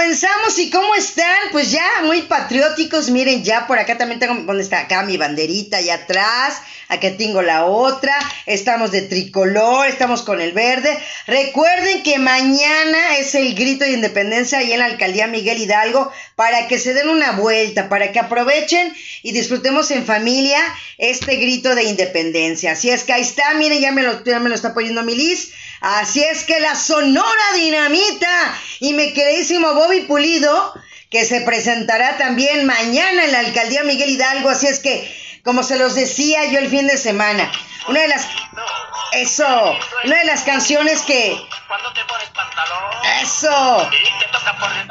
comenzamos y cómo están, pues ya muy patrióticos, miren ya por acá también tengo, ¿dónde está? Acá mi banderita allá atrás, acá tengo la otra, estamos de tricolor, estamos con el verde. Recuerden que mañana es el grito de independencia ahí en la alcaldía Miguel Hidalgo para que se den una vuelta, para que aprovechen y disfrutemos en familia este grito de independencia. Así es que ahí está, miren, ya me lo, ya me lo está poniendo Milis. Así es que la Sonora Dinamita y mi queridísimo Bobby Pulido, que se presentará también mañana en la alcaldía Miguel Hidalgo. Así es que, como se los decía yo el fin de semana, una de las. Eso, una de las canciones que. Eso.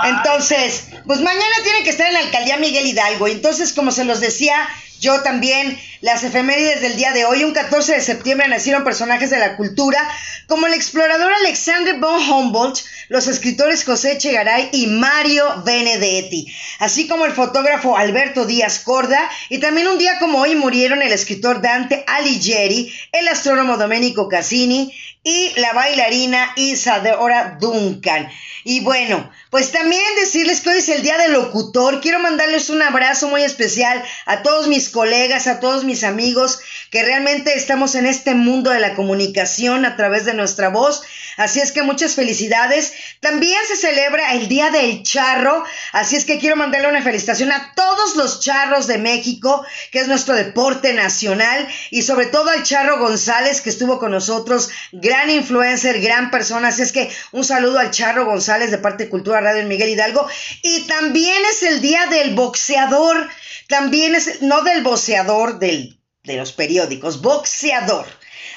Entonces, pues mañana tiene que estar en la alcaldía Miguel Hidalgo. Entonces, como se los decía, yo también, las efemérides del día de hoy, un 14 de septiembre nacieron personajes de la cultura como el explorador Alexander von Humboldt, los escritores José Chegaray y Mario Benedetti, así como el fotógrafo Alberto Díaz Corda, y también un día como hoy murieron el escritor Dante Alighieri, el astrónomo Domenico Cassini y la bailarina Isadora Duncan. Y bueno, pues también decirles que hoy es el día del locutor. Quiero mandarles un abrazo muy especial a todos mis colegas, a todos mis amigos que realmente estamos en este mundo de la comunicación a través de nuestra voz. Así es que muchas felicidades. También se celebra el Día del Charro. Así es que quiero mandarle una felicitación a todos los charros de México, que es nuestro deporte nacional. Y sobre todo al Charro González, que estuvo con nosotros. Gran influencer, gran persona. Así es que un saludo al Charro González de parte de Miguel Hidalgo. Y también es el día del boxeador. También es, no del boxeador del, de los periódicos, boxeador.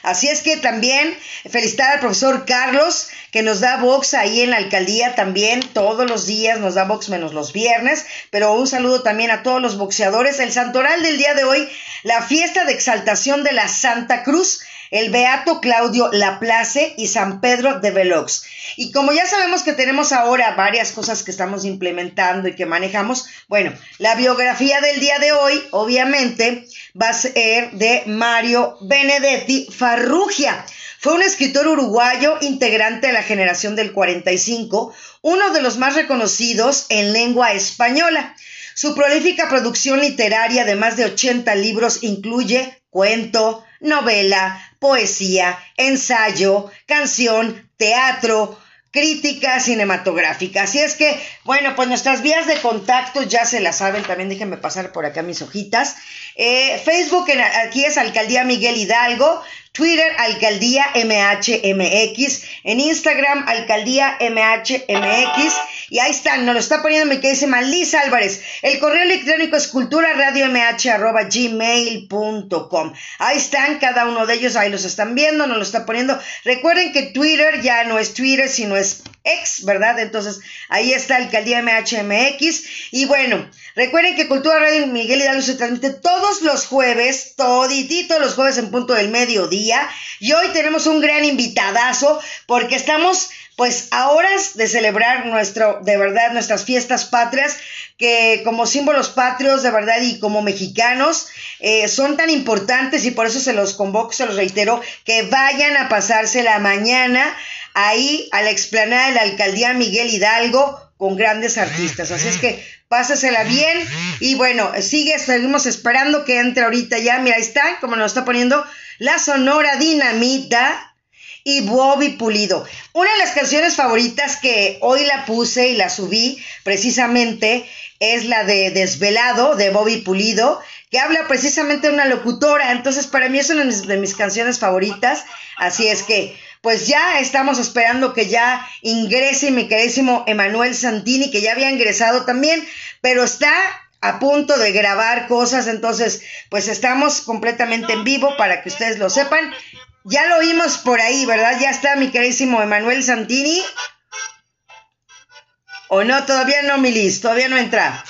Así es que también felicitar al profesor Carlos, que nos da box ahí en la alcaldía también, todos los días nos da box menos los viernes, pero un saludo también a todos los boxeadores. El santoral del día de hoy, la fiesta de exaltación de la Santa Cruz, el Beato Claudio Laplace y San Pedro de Velox. Y como ya sabemos que tenemos ahora varias cosas que estamos implementando y que manejamos, bueno, la biografía del día de hoy, obviamente, va a ser de Mario Benedetti Farrugia. Fue un escritor uruguayo integrante de la generación del 45, uno de los más reconocidos en lengua española. Su prolífica producción literaria de más de 80 libros incluye cuento, novela, poesía, ensayo, canción, teatro, crítica cinematográfica. Así es que, bueno, pues nuestras vías de contacto ya se las saben, también déjenme pasar por acá mis hojitas. Eh, Facebook, aquí es Alcaldía Miguel Hidalgo, Twitter, Alcaldía MHMX, en Instagram, Alcaldía MHMX, y ahí están, nos lo está poniendo mi queridísima Liz Álvarez. El correo electrónico es culturaradio.mh.gmail.com. Ahí están, cada uno de ellos, ahí los están viendo, nos lo está poniendo. Recuerden que Twitter ya no es Twitter, sino es ex, ¿verdad? Entonces, ahí está Alcaldía MHMX. Y bueno, recuerden que Cultura Radio Miguel Hidalgo se transmite todos los jueves, toditito los jueves en punto del mediodía y hoy tenemos un gran invitadazo porque estamos pues a horas de celebrar nuestro, de verdad, nuestras fiestas patrias, que como símbolos patrios, de verdad, y como mexicanos, eh, son tan importantes y por eso se los convoco, se los reitero, que vayan a pasarse la mañana ahí a la explanada de la alcaldía Miguel Hidalgo con grandes artistas. Así es que pásasela bien y bueno, sigue, seguimos esperando que entre ahorita ya, mira, ahí está, como nos está poniendo la Sonora Dinamita y Bobby Pulido. Una de las canciones favoritas que hoy la puse y la subí precisamente es la de Desvelado de Bobby Pulido, que habla precisamente de una locutora. Entonces, para mí es una de mis canciones favoritas. Así es que, pues ya estamos esperando que ya ingrese mi queridísimo Emanuel Santini, que ya había ingresado también, pero está a punto de grabar cosas, entonces pues estamos completamente en vivo para que ustedes lo sepan. Ya lo oímos por ahí, ¿verdad? Ya está mi queridísimo Emanuel Santini. ¿O no? Todavía no, Milis, todavía no entra.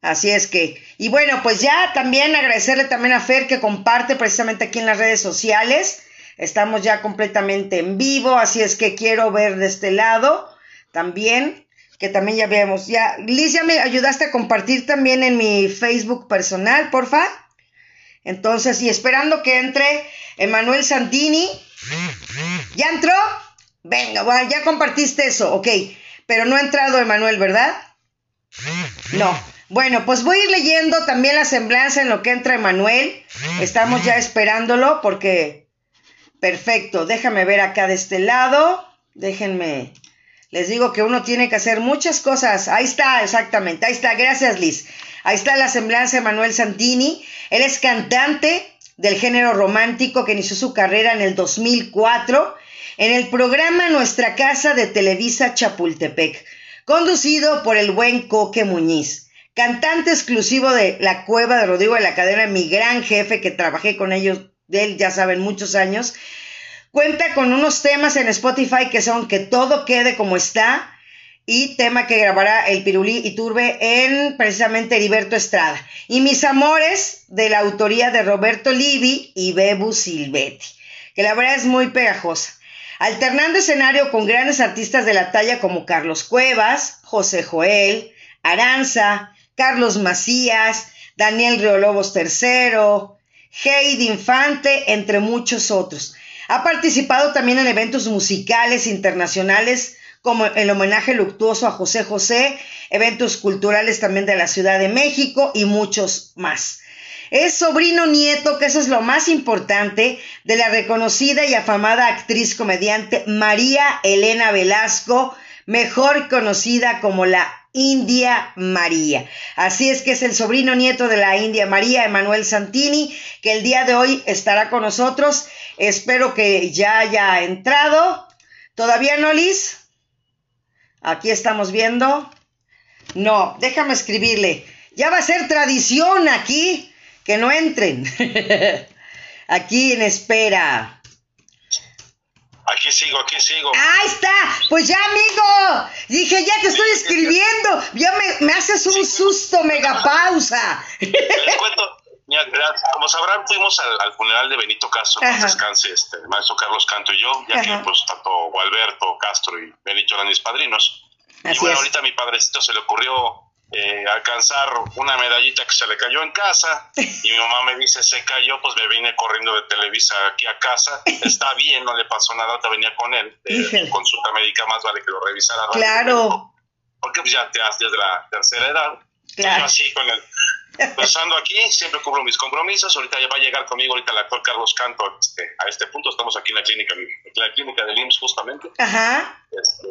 Así es que, y bueno, pues ya también agradecerle también a Fer que comparte precisamente aquí en las redes sociales. Estamos ya completamente en vivo, así es que quiero ver de este lado también que también ya vemos. Ya, Liz, ya me ayudaste a compartir también en mi Facebook personal, porfa. Entonces, y esperando que entre Emanuel Santini. ¿Ya entró? Venga, bueno, ya compartiste eso, ok. pero no ha entrado Emanuel, ¿verdad? No. Bueno, pues voy a ir leyendo también la semblanza en lo que entra Emanuel. Estamos ya esperándolo porque... Perfecto, déjame ver acá de este lado. Déjenme. Les digo que uno tiene que hacer muchas cosas. Ahí está, exactamente. Ahí está. Gracias, Liz. Ahí está la semblanza de Manuel Santini. Él es cantante del género romántico que inició su carrera en el 2004 en el programa Nuestra Casa de Televisa Chapultepec, conducido por el buen Coque Muñiz, cantante exclusivo de La Cueva de Rodrigo de la Cadena, mi gran jefe que trabajé con ellos, de él ya saben, muchos años. Cuenta con unos temas en Spotify que son Que todo quede como está, y tema que grabará el Pirulí y Turbe en precisamente Heriberto Estrada. Y Mis Amores, de la autoría de Roberto Livi y Bebu Silvetti, que la verdad es muy pegajosa. Alternando escenario con grandes artistas de la talla como Carlos Cuevas, José Joel, Aranza, Carlos Macías, Daniel Riolobos III, Heidi Infante, entre muchos otros. Ha participado también en eventos musicales internacionales como el homenaje luctuoso a José José, eventos culturales también de la Ciudad de México y muchos más. Es sobrino nieto, que eso es lo más importante, de la reconocida y afamada actriz comediante María Elena Velasco, mejor conocida como la India María. Así es que es el sobrino nieto de la India María, Emanuel Santini, que el día de hoy estará con nosotros. Espero que ya haya entrado. ¿Todavía no, Liz? Aquí estamos viendo. No, déjame escribirle. Ya va a ser tradición aquí que no entren. aquí en espera. Aquí sigo, aquí sigo. Ahí está. Pues ya, amigo. Dije, ya te estoy escribiendo. Ya me, haces un susto, mega pausa. Les cuento. Como sabrán, fuimos al, funeral de Benito Castro, que descanse este, el maestro Carlos Canto y yo, ya que pues tanto Gualberto Castro y Benito eran mis padrinos. y bueno, ahorita a mi padrecito se le ocurrió eh, alcanzar una medallita que se le cayó en casa y mi mamá me dice se cayó pues me vine corriendo de Televisa aquí a casa. Está bien no le pasó nada te venía con él eh, consulta médica más vale que lo revisara claro. Porque pues ya te haces de la tercera edad. Claro. así con el Pasando aquí, siempre cubro mis compromisos. Ahorita ya va a llegar conmigo ahorita el actor Carlos Canto este, a este punto. Estamos aquí en la clínica, en la clínica del IMSS justamente. Ajá. Este,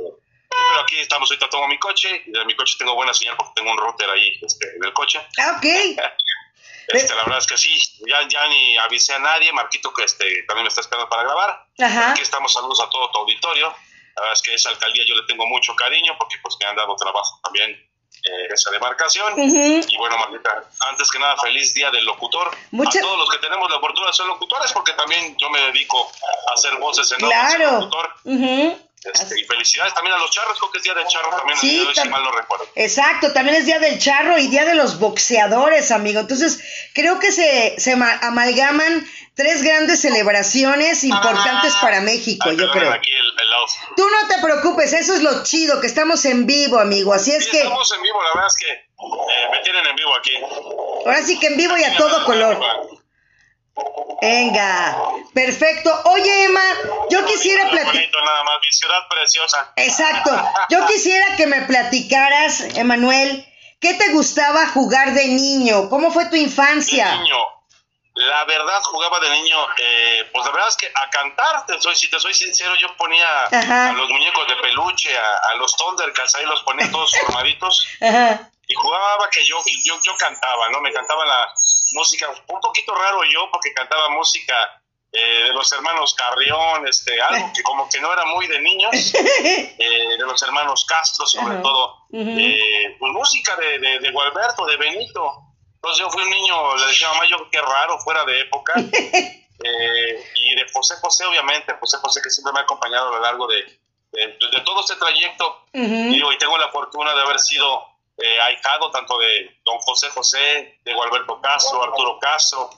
pero aquí estamos, ahorita tomo mi coche, y de mi coche tengo buena señal porque tengo un router ahí este, en el coche. Ah, ok. Este, la verdad es que sí, ya, ya ni avisé a nadie, Marquito que este, también me está esperando para grabar. Ajá. Aquí estamos, saludos a todo tu auditorio. La verdad es que esa alcaldía yo le tengo mucho cariño porque pues me han dado trabajo también eh, esa demarcación. Y bueno, Marquita, antes que nada, feliz día del locutor. A todos los que tenemos la oportunidad de ser locutores, porque también yo me dedico a hacer voces en claro. locutor. Este, y felicidades también a los charros, creo que es día del charro también, sí, si mal no recuerdo. Exacto, también es día del charro y día de los boxeadores, amigo. Entonces, creo que se, se amalgaman tres grandes celebraciones importantes ah, para México, yo creo. Tú no te preocupes, eso es lo chido, que estamos en vivo, amigo. Así es que. Estamos en vivo, la verdad es que eh, me tienen en vivo aquí. Ahora sí que en vivo y a todo color. Venga, perfecto. Oye, Emma, yo quisiera platicar. nada más, mi ciudad preciosa. Exacto. Yo quisiera que me platicaras, Emanuel, ¿qué te gustaba jugar de niño? ¿Cómo fue tu infancia? De niño. La verdad, jugaba de niño, eh, pues la verdad es que a cantar, te soy, si te soy sincero, yo ponía a los muñecos de peluche, a, los Thundercats, ahí los ponía todos formaditos. Y jugaba que yo, yo, yo cantaba, ¿no? Me cantaba la, música, un poquito raro yo porque cantaba música eh, de los hermanos Carrión, este, algo que como que no era muy de niños, eh, de los hermanos Castro sobre todo, eh, pues música de, de, de, Gualberto, de Benito. Entonces yo fui un niño, le decía a mamá, yo qué raro, fuera de época. y de José José, obviamente, José José que siempre me ha acompañado a lo largo de, de, todo este trayecto. y, y tengo la fortuna de haber sido eh, ahijado tanto de don José José, de Gualberto Castro, Arturo Castro,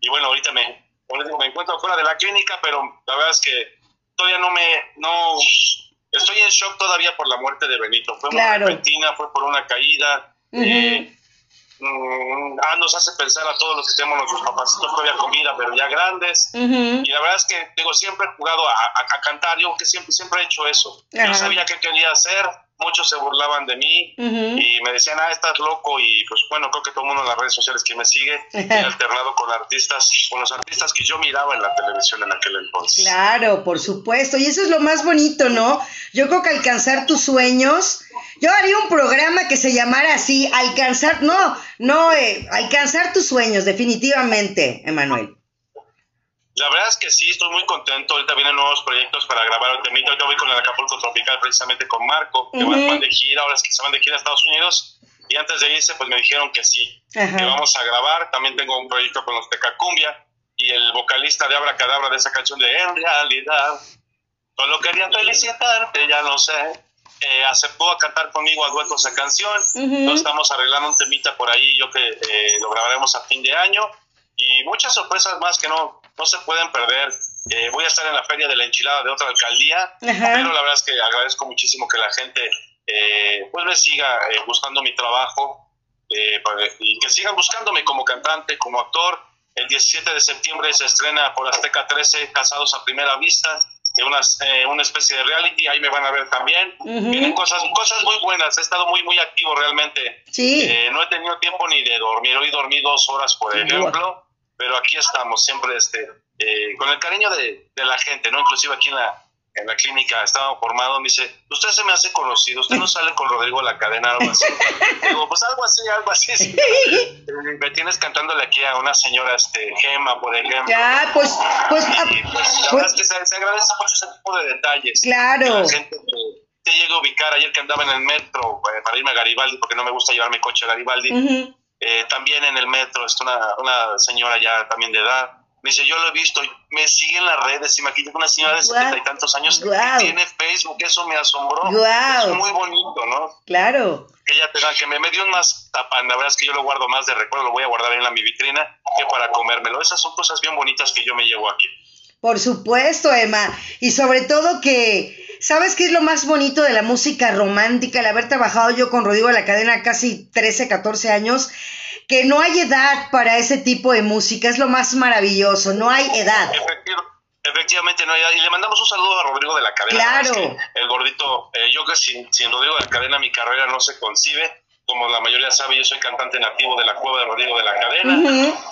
y bueno, ahorita me, me encuentro fuera de la clínica, pero la verdad es que todavía no me, no, estoy en shock todavía por la muerte de Benito, fue muy repentina, fue por una caída, eh, mm, ah, nos hace pensar a todos los que tenemos nuestros papacitos todavía comida, pero ya grandes. Y la verdad es que digo, siempre he jugado a, cantar, yo que siempre, siempre he hecho eso. Yo sabía qué quería hacer, muchos se burlaban de mí y me decían, ah, estás loco y pues bueno, creo que todo el mundo en las redes sociales que me sigue he alternado con artistas, con los artistas que yo miraba en la televisión en aquel entonces. Claro, por supuesto, y eso es lo más bonito, ¿no? Yo creo que alcanzar tus sueños, yo haría un programa que se llamara así, alcanzar, no, no, eh, alcanzar tus sueños, definitivamente, Emanuel. La verdad es que sí, estoy muy contento. Ahorita vienen nuevos proyectos para grabar el temita. Ahorita voy con el Acapulco Tropical precisamente con Marco, que van de gira, ahora es que se van de gira a Estados Unidos. Y antes de irse, pues me dijeron que sí, que vamos a grabar. También tengo un proyecto con los Tecacumbia y el vocalista de Abra Cadabra de esa canción de En realidad, solo quería felicitarte, ya lo sé. Eh, aceptó a cantar conmigo a dueto esa canción. Entonces estamos arreglando un temita por ahí, yo que eh, lo grabaremos a fin de año. Y muchas sorpresas más que no, no se pueden perder. Eh, voy a estar en la feria de la enchilada de otra alcaldía, pero la verdad es que agradezco muchísimo que la gente eh, pues me siga eh, buscando mi trabajo y que sigan buscándome como cantante, como actor. El 17 de septiembre se estrena por Azteca 13 Casados a Primera Vista, de una, una especie de reality, ahí me van a ver también. Vienen cosas, cosas muy buenas, he estado muy, muy activo realmente. no he tenido tiempo ni de dormir, hoy dormí dos horas, por ejemplo pero aquí estamos siempre este, eh, con el cariño de, la gente, ¿no? Inclusive aquí en la, en la clínica estaba formado, me dice, usted se me hace conocido, usted no sale con Rodrigo la cadena, algo así. Digo, pues algo así, algo así. Eh, me tienes cantándole aquí a una señora, este, Gema, por ejemplo. Ya, pues, pues, ah, pues la pues verdad es que se, agradece mucho ese tipo de detalles. Claro. La gente te llega a ubicar ayer que andaba en el metro eh, para irme a Garibaldi, porque no me gusta llevarme coche a Garibaldi. Eh, también en el metro, es una, una señora ya también de edad. Me dice, yo lo he visto, me sigue en las redes, imagínate una señora de setenta y tantos años que tiene Facebook, eso me asombró. Es muy bonito, ¿no? Claro. Que ya te dan, que me, me dio más tapan, la verdad es que yo lo guardo más de recuerdo, lo voy a guardar en la mi vitrina que para comérmelo. Esas son cosas bien bonitas que yo me llevo aquí. Por supuesto, Emma. Y sobre todo que, ¿sabes qué es lo más bonito de la música romántica? El haber trabajado yo con Rodrigo de la cadena casi 13, 14 años, que no hay edad para ese tipo de música, es lo más maravilloso, no hay edad. efectivamente no hay edad. Y le mandamos un saludo a Rodrigo de la cadena. Claro. el gordito, eh, yo que sin, sin Rodrigo de la cadena mi carrera no se concibe como la mayoría sabe, yo soy cantante nativo de la Cueva de Rodrigo de la Cadena.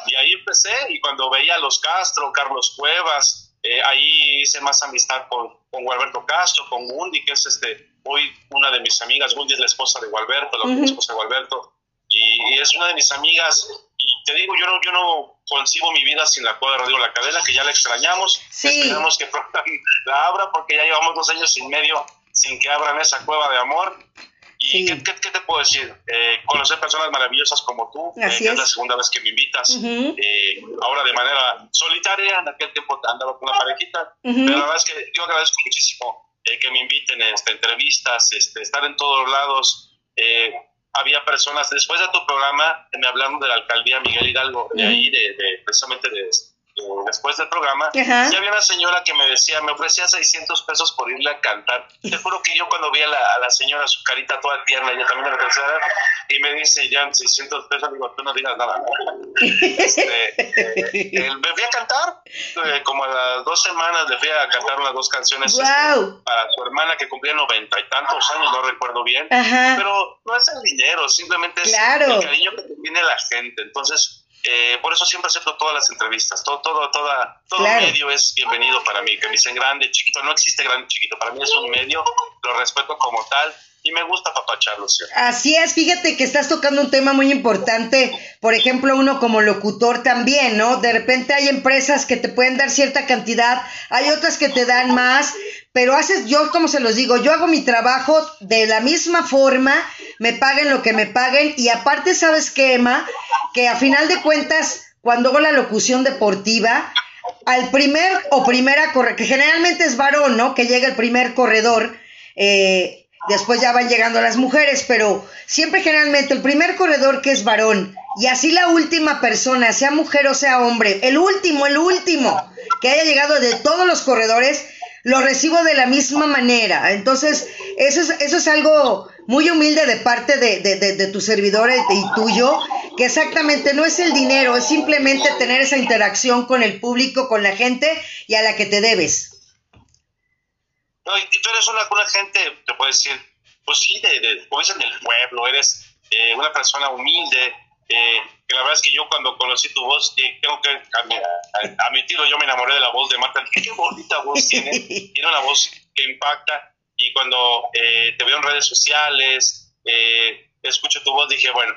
Y ahí empecé, y cuando veía a los Castro, Carlos Cuevas, eh, ahí hice más amistad con, con Gualberto Castro, con Gundi, que es este, hoy una de mis amigas. Gundi es la esposa de Gualberto, la esposa de Gualberto. Y, es una de mis amigas. Y te digo, yo no, yo no concibo mi vida sin la Cueva de la Cadena, que ya la extrañamos. Sí. Esperamos que la abra, porque ya llevamos dos años y medio sin que abran esa cueva de amor. ¿Y qué, te puedo decir? Eh, conocer personas maravillosas como tú, eh, que es. la segunda vez que me invitas, eh, ahora de manera solitaria, en aquel tiempo andaba con una parejita, pero la verdad es que yo agradezco muchísimo que me inviten a este, entrevistas, este, estar en todos lados. había personas, después de tu programa, me hablaron de la alcaldía Miguel Hidalgo, de ahí, de, de precisamente de después del programa, ya había una señora que me decía, me ofrecía 600 pesos por irle a cantar. Te juro que yo cuando vi a la, señora, su carita toda tierna, ella también me tercera, y me dice, ya 600 pesos, digo, tú no digas nada. este, eh, me fui a cantar, eh, como a las dos semanas le fui a cantar unas dos canciones este, para su hermana que cumplía noventa y tantos años, no recuerdo bien, pero no es el dinero, simplemente es el cariño que tiene la gente. Entonces, eh, por eso siempre acepto todas las entrevistas, todo, todo, toda, todo medio es bienvenido para mí, que me dicen grande, chiquito, no existe grande, chiquito, para mí es un medio, lo respeto como tal y me gusta papacharlo. Así es, fíjate que estás tocando un tema muy importante, por ejemplo, uno como locutor también, ¿no? De repente hay empresas que te pueden dar cierta cantidad, hay otras que te dan más, pero haces, yo como se los digo, yo hago mi trabajo de la misma forma, me paguen lo que me paguen y aparte, ¿sabes qué, Emma? Que a final de cuentas, cuando hago la locución deportiva, al primer o primera corredor, que generalmente es varón, ¿no? Que llega el primer corredor, eh, después ya van llegando las mujeres, pero siempre generalmente el primer corredor que es varón y así la última persona, sea mujer o sea hombre, el último, el último que haya llegado de todos los corredores, lo recibo de la misma manera. Entonces, eso es, eso es algo muy humilde de parte de, de, tu servidor y tuyo, que exactamente no es el dinero, es simplemente tener esa interacción con el público, con la gente y a la que te debes. No, y tú eres una, una gente, te puedo decir, pues sí, de, de, como dicen, del pueblo, eres eh, una persona humilde, eh, que la verdad es que yo cuando conocí tu voz, eh, tengo que admitirlo, yo me enamoré de la voz de Marta, qué bonita voz tiene, tiene una voz que impacta, y cuando te veo en redes sociales, escucho tu voz, dije, bueno,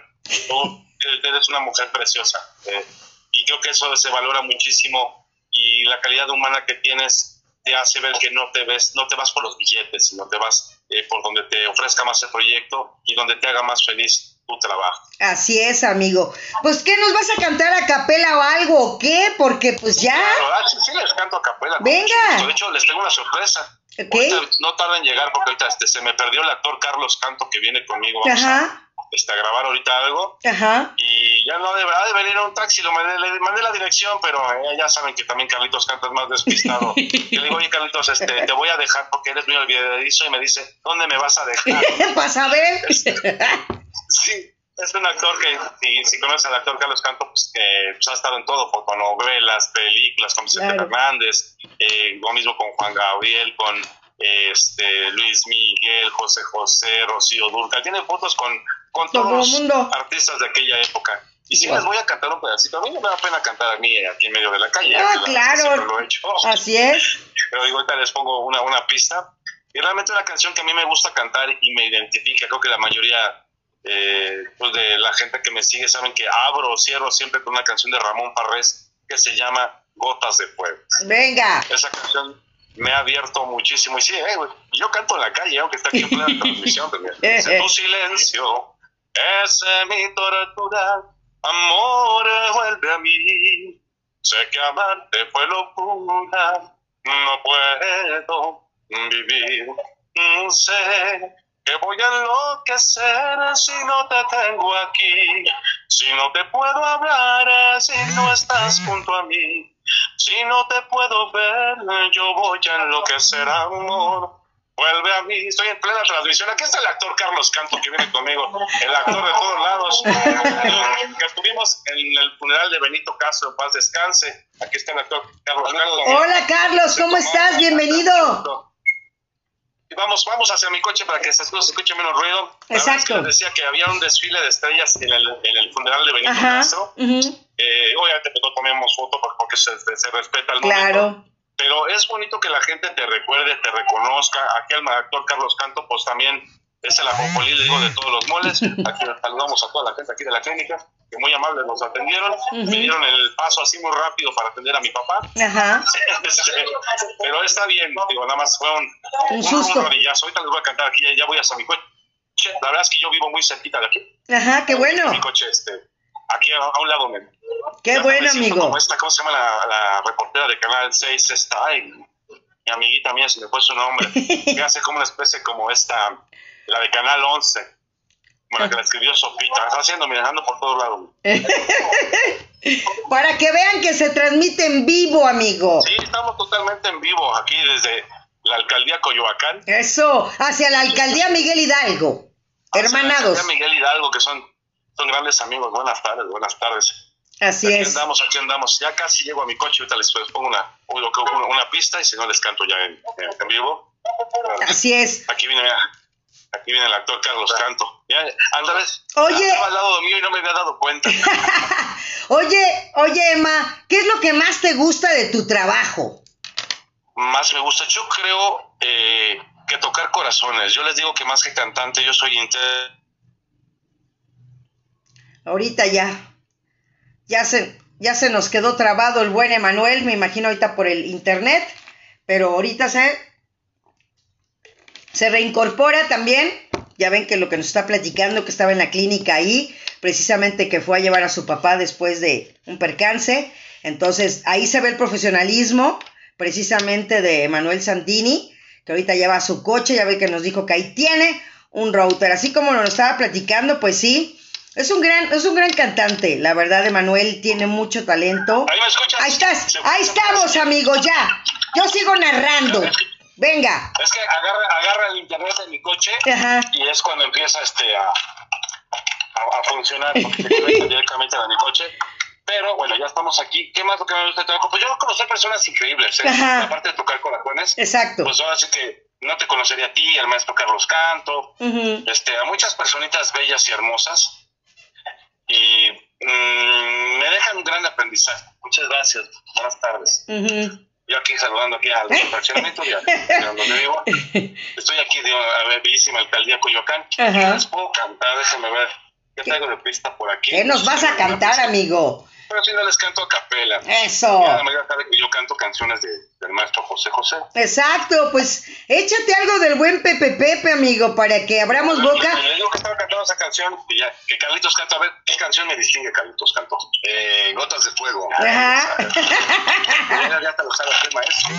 tú eres una mujer preciosa, y creo que eso se valora muchísimo, y la calidad humana que tienes te hace ver que no te ves, no te vas por los billetes, sino te vas eh, por donde te ofrezca más el proyecto y donde te haga más feliz tu trabajo. Así es, amigo. Pues, ¿qué nos vas a cantar a capela o algo o qué? Porque, pues ya. Ah, sí, les canto a capela. Venga. De hecho, les tengo una sorpresa. No tarda en llegar porque ahorita este, se me perdió el actor Carlos Canto que viene conmigo. Ajá este, a grabar ahorita algo. Ajá. Y ya no deberá de venir un taxi, lo mandé, le mandé la dirección, pero eh, ya saben que también Carlitos Canta es más despistado. y le digo, oye Carlitos, este, te voy a dejar porque eres muy olvidadizo y me dice, ¿dónde me vas a dejar? ¿Vas a ver? sí, es un actor que, si, si conoces al actor Carlos Canto, pues que pues, ha estado en todo, fotonovelas, películas, con Vicente Hernández, eh, lo mismo con Juan Gabriel, con este Luis Miguel, José José, Rocío Durcal, tiene fotos con con todos los mundo. artistas de aquella época. Y si les voy a cantar un pedacito, a mí no me da pena cantar a mí aquí en medio de la calle. Ah, claro. Lo he hecho. Así es. Pero digo, ahorita les pongo una, una pista. Y realmente una canción que a mí me gusta cantar y me identifica. Creo que la mayoría eh, pues de la gente que me sigue saben que abro o cierro siempre con una canción de Ramón Parrés que se llama Gotas de Fuego. Venga. Esa canción me ha abierto muchísimo. Y sí, eh, yo canto en la calle, aunque está aquí en plena transmisión. Dice, tu silencio es mi tortura, amor, vuelve a mí. Sé que amarte fue locura, no puedo vivir. Sé que voy a enloquecer si no te tengo aquí, si no te puedo hablar, si no estás junto a mí, si no te puedo ver, yo voy a enloquecer, amor vuelve a mí, estoy en plena transmisión. Aquí está el actor Carlos Canto que viene conmigo, el actor de todos lados, que estuvimos en el funeral de Benito Castro, paz descanse. Aquí está el actor Carlos Canto. Hola Carlos, ¿cómo estás? Bienvenido. Vamos, vamos hacia mi coche para que se escuche menos ruido. Exacto. Les decía que había un desfile de estrellas en el, en el funeral de Benito Castro. eh, obviamente pues, no tomemos foto porque se, se respeta el momento. Claro pero es bonito que la gente te recuerde, te reconozca. Aquí al actor Carlos Canto, pues también es el ajonjolí, le digo, de todos los moles. Aquí saludamos a toda la gente aquí de la clínica, que muy amables nos atendieron. Me dieron el paso así muy rápido para atender a mi papá. Ajá. Este, pero está bien, digo, nada más fue un, un, susto. rodillazo. Ahorita les voy a cantar aquí, ya voy a mi coche. La verdad es que yo vivo muy cerquita de aquí. Ajá, qué bueno. Mi coche, este, aquí a, un lado me, Qué bueno, amigo. Como esta, ¿Cómo se llama la, reportera de Canal 6? Está ahí. Mi amiguita mía, se me fue su nombre. que hace como una especie como esta, la de Canal 11. Bueno, que la escribió Sofita. Está haciendo, mirando por todos lados. Para que vean que se transmite en vivo, amigo. Sí, estamos totalmente en vivo aquí desde la alcaldía Coyoacán. Eso, hacia la alcaldía Miguel Hidalgo. hermanados. La alcaldía Miguel Hidalgo, que son, son grandes amigos. Buenas tardes, buenas tardes. Así aquí es. andamos, aquí andamos. Ya casi llego a mi coche, ahorita les pongo una, una, pista y si no les canto ya en, en, vivo. Así es. Aquí viene, aquí viene el actor Carlos Canto. Ya, vez. Oye. Estaba al lado mío y no me había dado cuenta. oye, oye, Emma, ¿qué es lo que más te gusta de tu trabajo? Más me gusta, yo creo eh, que tocar corazones. Yo les digo que más que cantante, yo soy inter. Ahorita ya ya se, ya se nos quedó trabado el buen Emanuel, me imagino ahorita por el internet, pero ahorita se, se reincorpora también. Ya ven que lo que nos está platicando, que estaba en la clínica ahí, precisamente que fue a llevar a su papá después de un percance. Entonces ahí se ve el profesionalismo precisamente de Emanuel Santini, que ahorita lleva su coche, ya ve que nos dijo que ahí tiene un router. Así como nos estaba platicando, pues sí, es un gran, es un gran cantante, la verdad, Emanuel tiene mucho talento. Ahí me escuchas. Ahí estás, ahí estamos, amigo, ya. Yo sigo narrando. Venga. Es que agarra, agarra el internet de mi coche y es cuando empieza este a, a, funcionar porque directamente a mi coche. Pero bueno, ya estamos aquí. ¿Qué más lo que me gusta de Pues yo conocer personas increíbles, ¿eh? aparte de tocar corazones. Exacto. Pues ahora sí que no te conocería a ti, al maestro Carlos Canto, este, a muchas personitas bellas y hermosas. Y mm, me dejan un gran aprendizaje. Muchas gracias. Buenas tardes. Yo aquí saludando aquí al fraccionamiento de, donde vivo. Estoy aquí de una bellísima alcaldía Coyoacán. Les puedo cantar, déjenme ver. ¿Qué traigo de pista por aquí? ¿Qué nos vas a cantar, amigo? Pero si no les canto a capela. Eso. yo canto canciones de, del maestro José José. Exacto, pues échate algo del buen Pepe Pepe, amigo, para que abramos boca. Le digo que estaba cantando esa canción, y ya, que Carlitos canta, a ver, ¿qué canción me distingue Carlitos cantó? Eh, Gotas de Fuego. Ajá. ya, ya te lo sabes, maestro.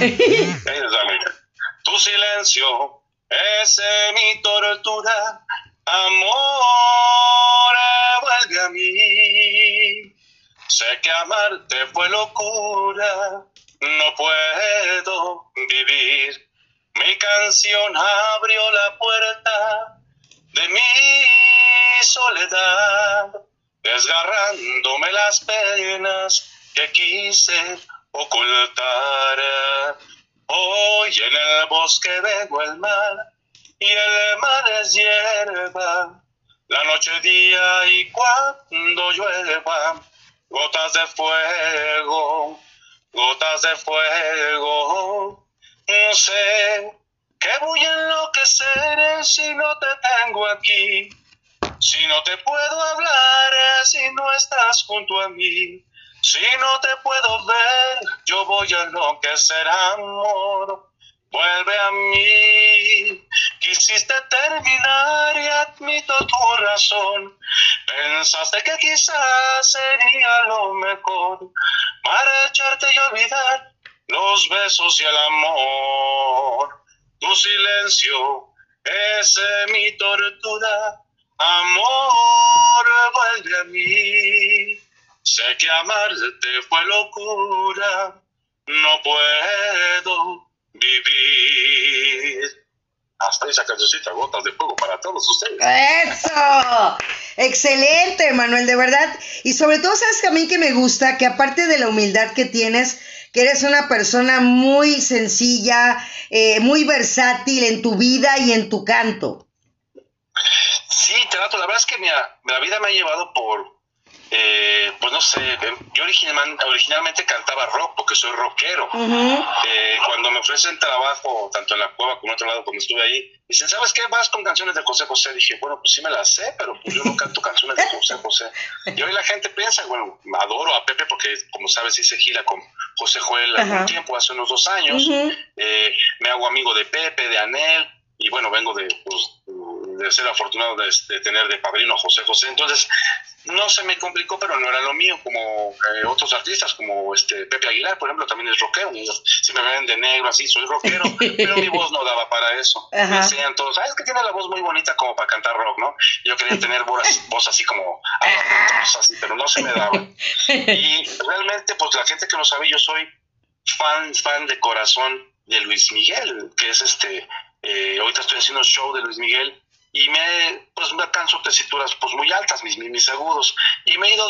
Tu silencio es mi tortura, amor, vuelve a mí Sé que amarte fue locura, no puedo vivir. Mi canción abrió la puerta de mi soledad, desgarrándome las penas que quise ocultar. Hoy en el bosque vengo el mar y el mar es hierba, la noche día y cuando llueva gotas de fuego, gotas de fuego. No sé que voy a enloquecer si no te tengo aquí, si no te puedo hablar, si no estás junto a mí, si no te puedo ver, yo voy a enloquecer amor. Vuelve a mí, quisiste terminar y admito tu razón. Pensaste que quizás sería lo mejor marcharte y olvidar los besos y el amor. Tu silencio es mi tortura, amor, vuelve a mí. Sé que amarte fue locura, no puedo vivir hasta esa cancioncita, Gotas de Fuego, para todos ustedes. ¡Eso! Excelente, Manuel, de verdad. Y sobre todo, sabes que a mí que me gusta, que aparte de la humildad que tienes, que eres una persona muy sencilla, eh, muy versátil en tu vida y en tu canto. Sí, trato, la verdad es que la vida me ha llevado por, eh, pues no sé, yo originalmente cantaba rock porque soy rockero. Eh, cuando me ofrecen trabajo, tanto en la cueva como en otro lado, cuando estuve ahí, dicen, ¿sabes qué? Vas con canciones de José José. Dije, bueno, pues sí me las sé, pero pues yo no canto canciones de José José. Y hoy la gente piensa, bueno, adoro a Pepe porque, como sabes, hice gira con José Joel hace tiempo, hace unos dos años. Eh, me hago amigo de Pepe, de Anel, y bueno, vengo de, pues, de ser afortunado de, tener de padrino a José José. Entonces, no se me complicó, pero no era lo mío, como eh, otros artistas, como este Pepe Aguilar, por ejemplo, también es rockero. Si me ven de negro, así, soy rockero, pero mi voz no daba para eso. Me decían todos, ah, es que tiene la voz muy bonita como para cantar rock, ¿no? Yo quería tener voz, voz así como, así, pero no se me daba. Y realmente, pues la gente que lo sabe, yo soy fan, fan de corazón de Luis Miguel, que es este, eh, ahorita estoy haciendo show de Luis Miguel y me, pues me alcanzo tesituras pues muy altas, mis, mis agudos, y me he ido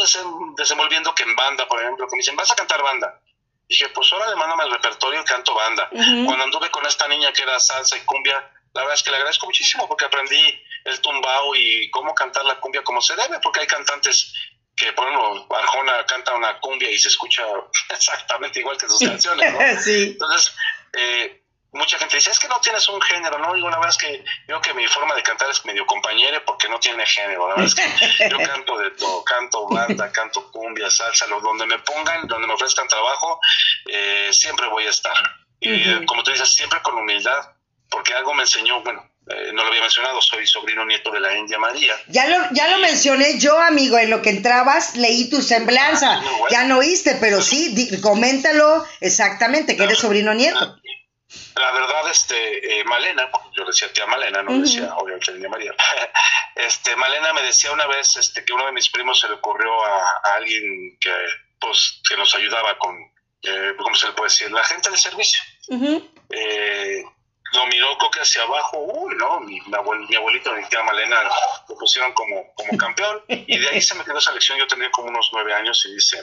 desenvolviendo que en banda, por ejemplo, que me dicen, vas a cantar banda. Dije, pues ahora le mándame el repertorio y canto banda. Cuando anduve con esta niña que era salsa y cumbia, la verdad es que le agradezco muchísimo porque aprendí el tumbao y cómo cantar la cumbia como se debe, porque hay cantantes que, por ejemplo, Arjona canta una cumbia y se escucha exactamente igual que sus canciones, ¿no? Entonces, eh, mucha gente dice, es que no tienes un género, ¿no? Digo, la verdad es que yo que mi forma de cantar es medio compañero porque no tiene género, la verdad es que yo canto de todo, canto banda, canto cumbia, salsa, donde me pongan, donde me ofrezcan trabajo, eh, siempre voy a estar. Y como tú dices, siempre con humildad, porque algo me enseñó, bueno, eh, no lo había mencionado, soy sobrino nieto de la India María. Ya lo, ya lo mencioné yo, amigo, en lo que entrabas leí tu semblanza. Ah, ya no oíste, pero sí, coméntalo exactamente, que eres sobrino nieto. La verdad, este, eh, Malena, yo decía tía Malena, no decía obviamente niña María. este, Malena me decía una vez este, que uno de mis primos se le ocurrió a, alguien que, pues, que nos ayudaba con, eh, ¿cómo se le puede decir? La gente de servicio. eh, lo miró que hacia abajo, uy, no, mi, mi abuelito, mi tía Malena, lo pusieron como, como campeón, y de ahí se me quedó esa lección, yo tenía como unos nueve años, y dice,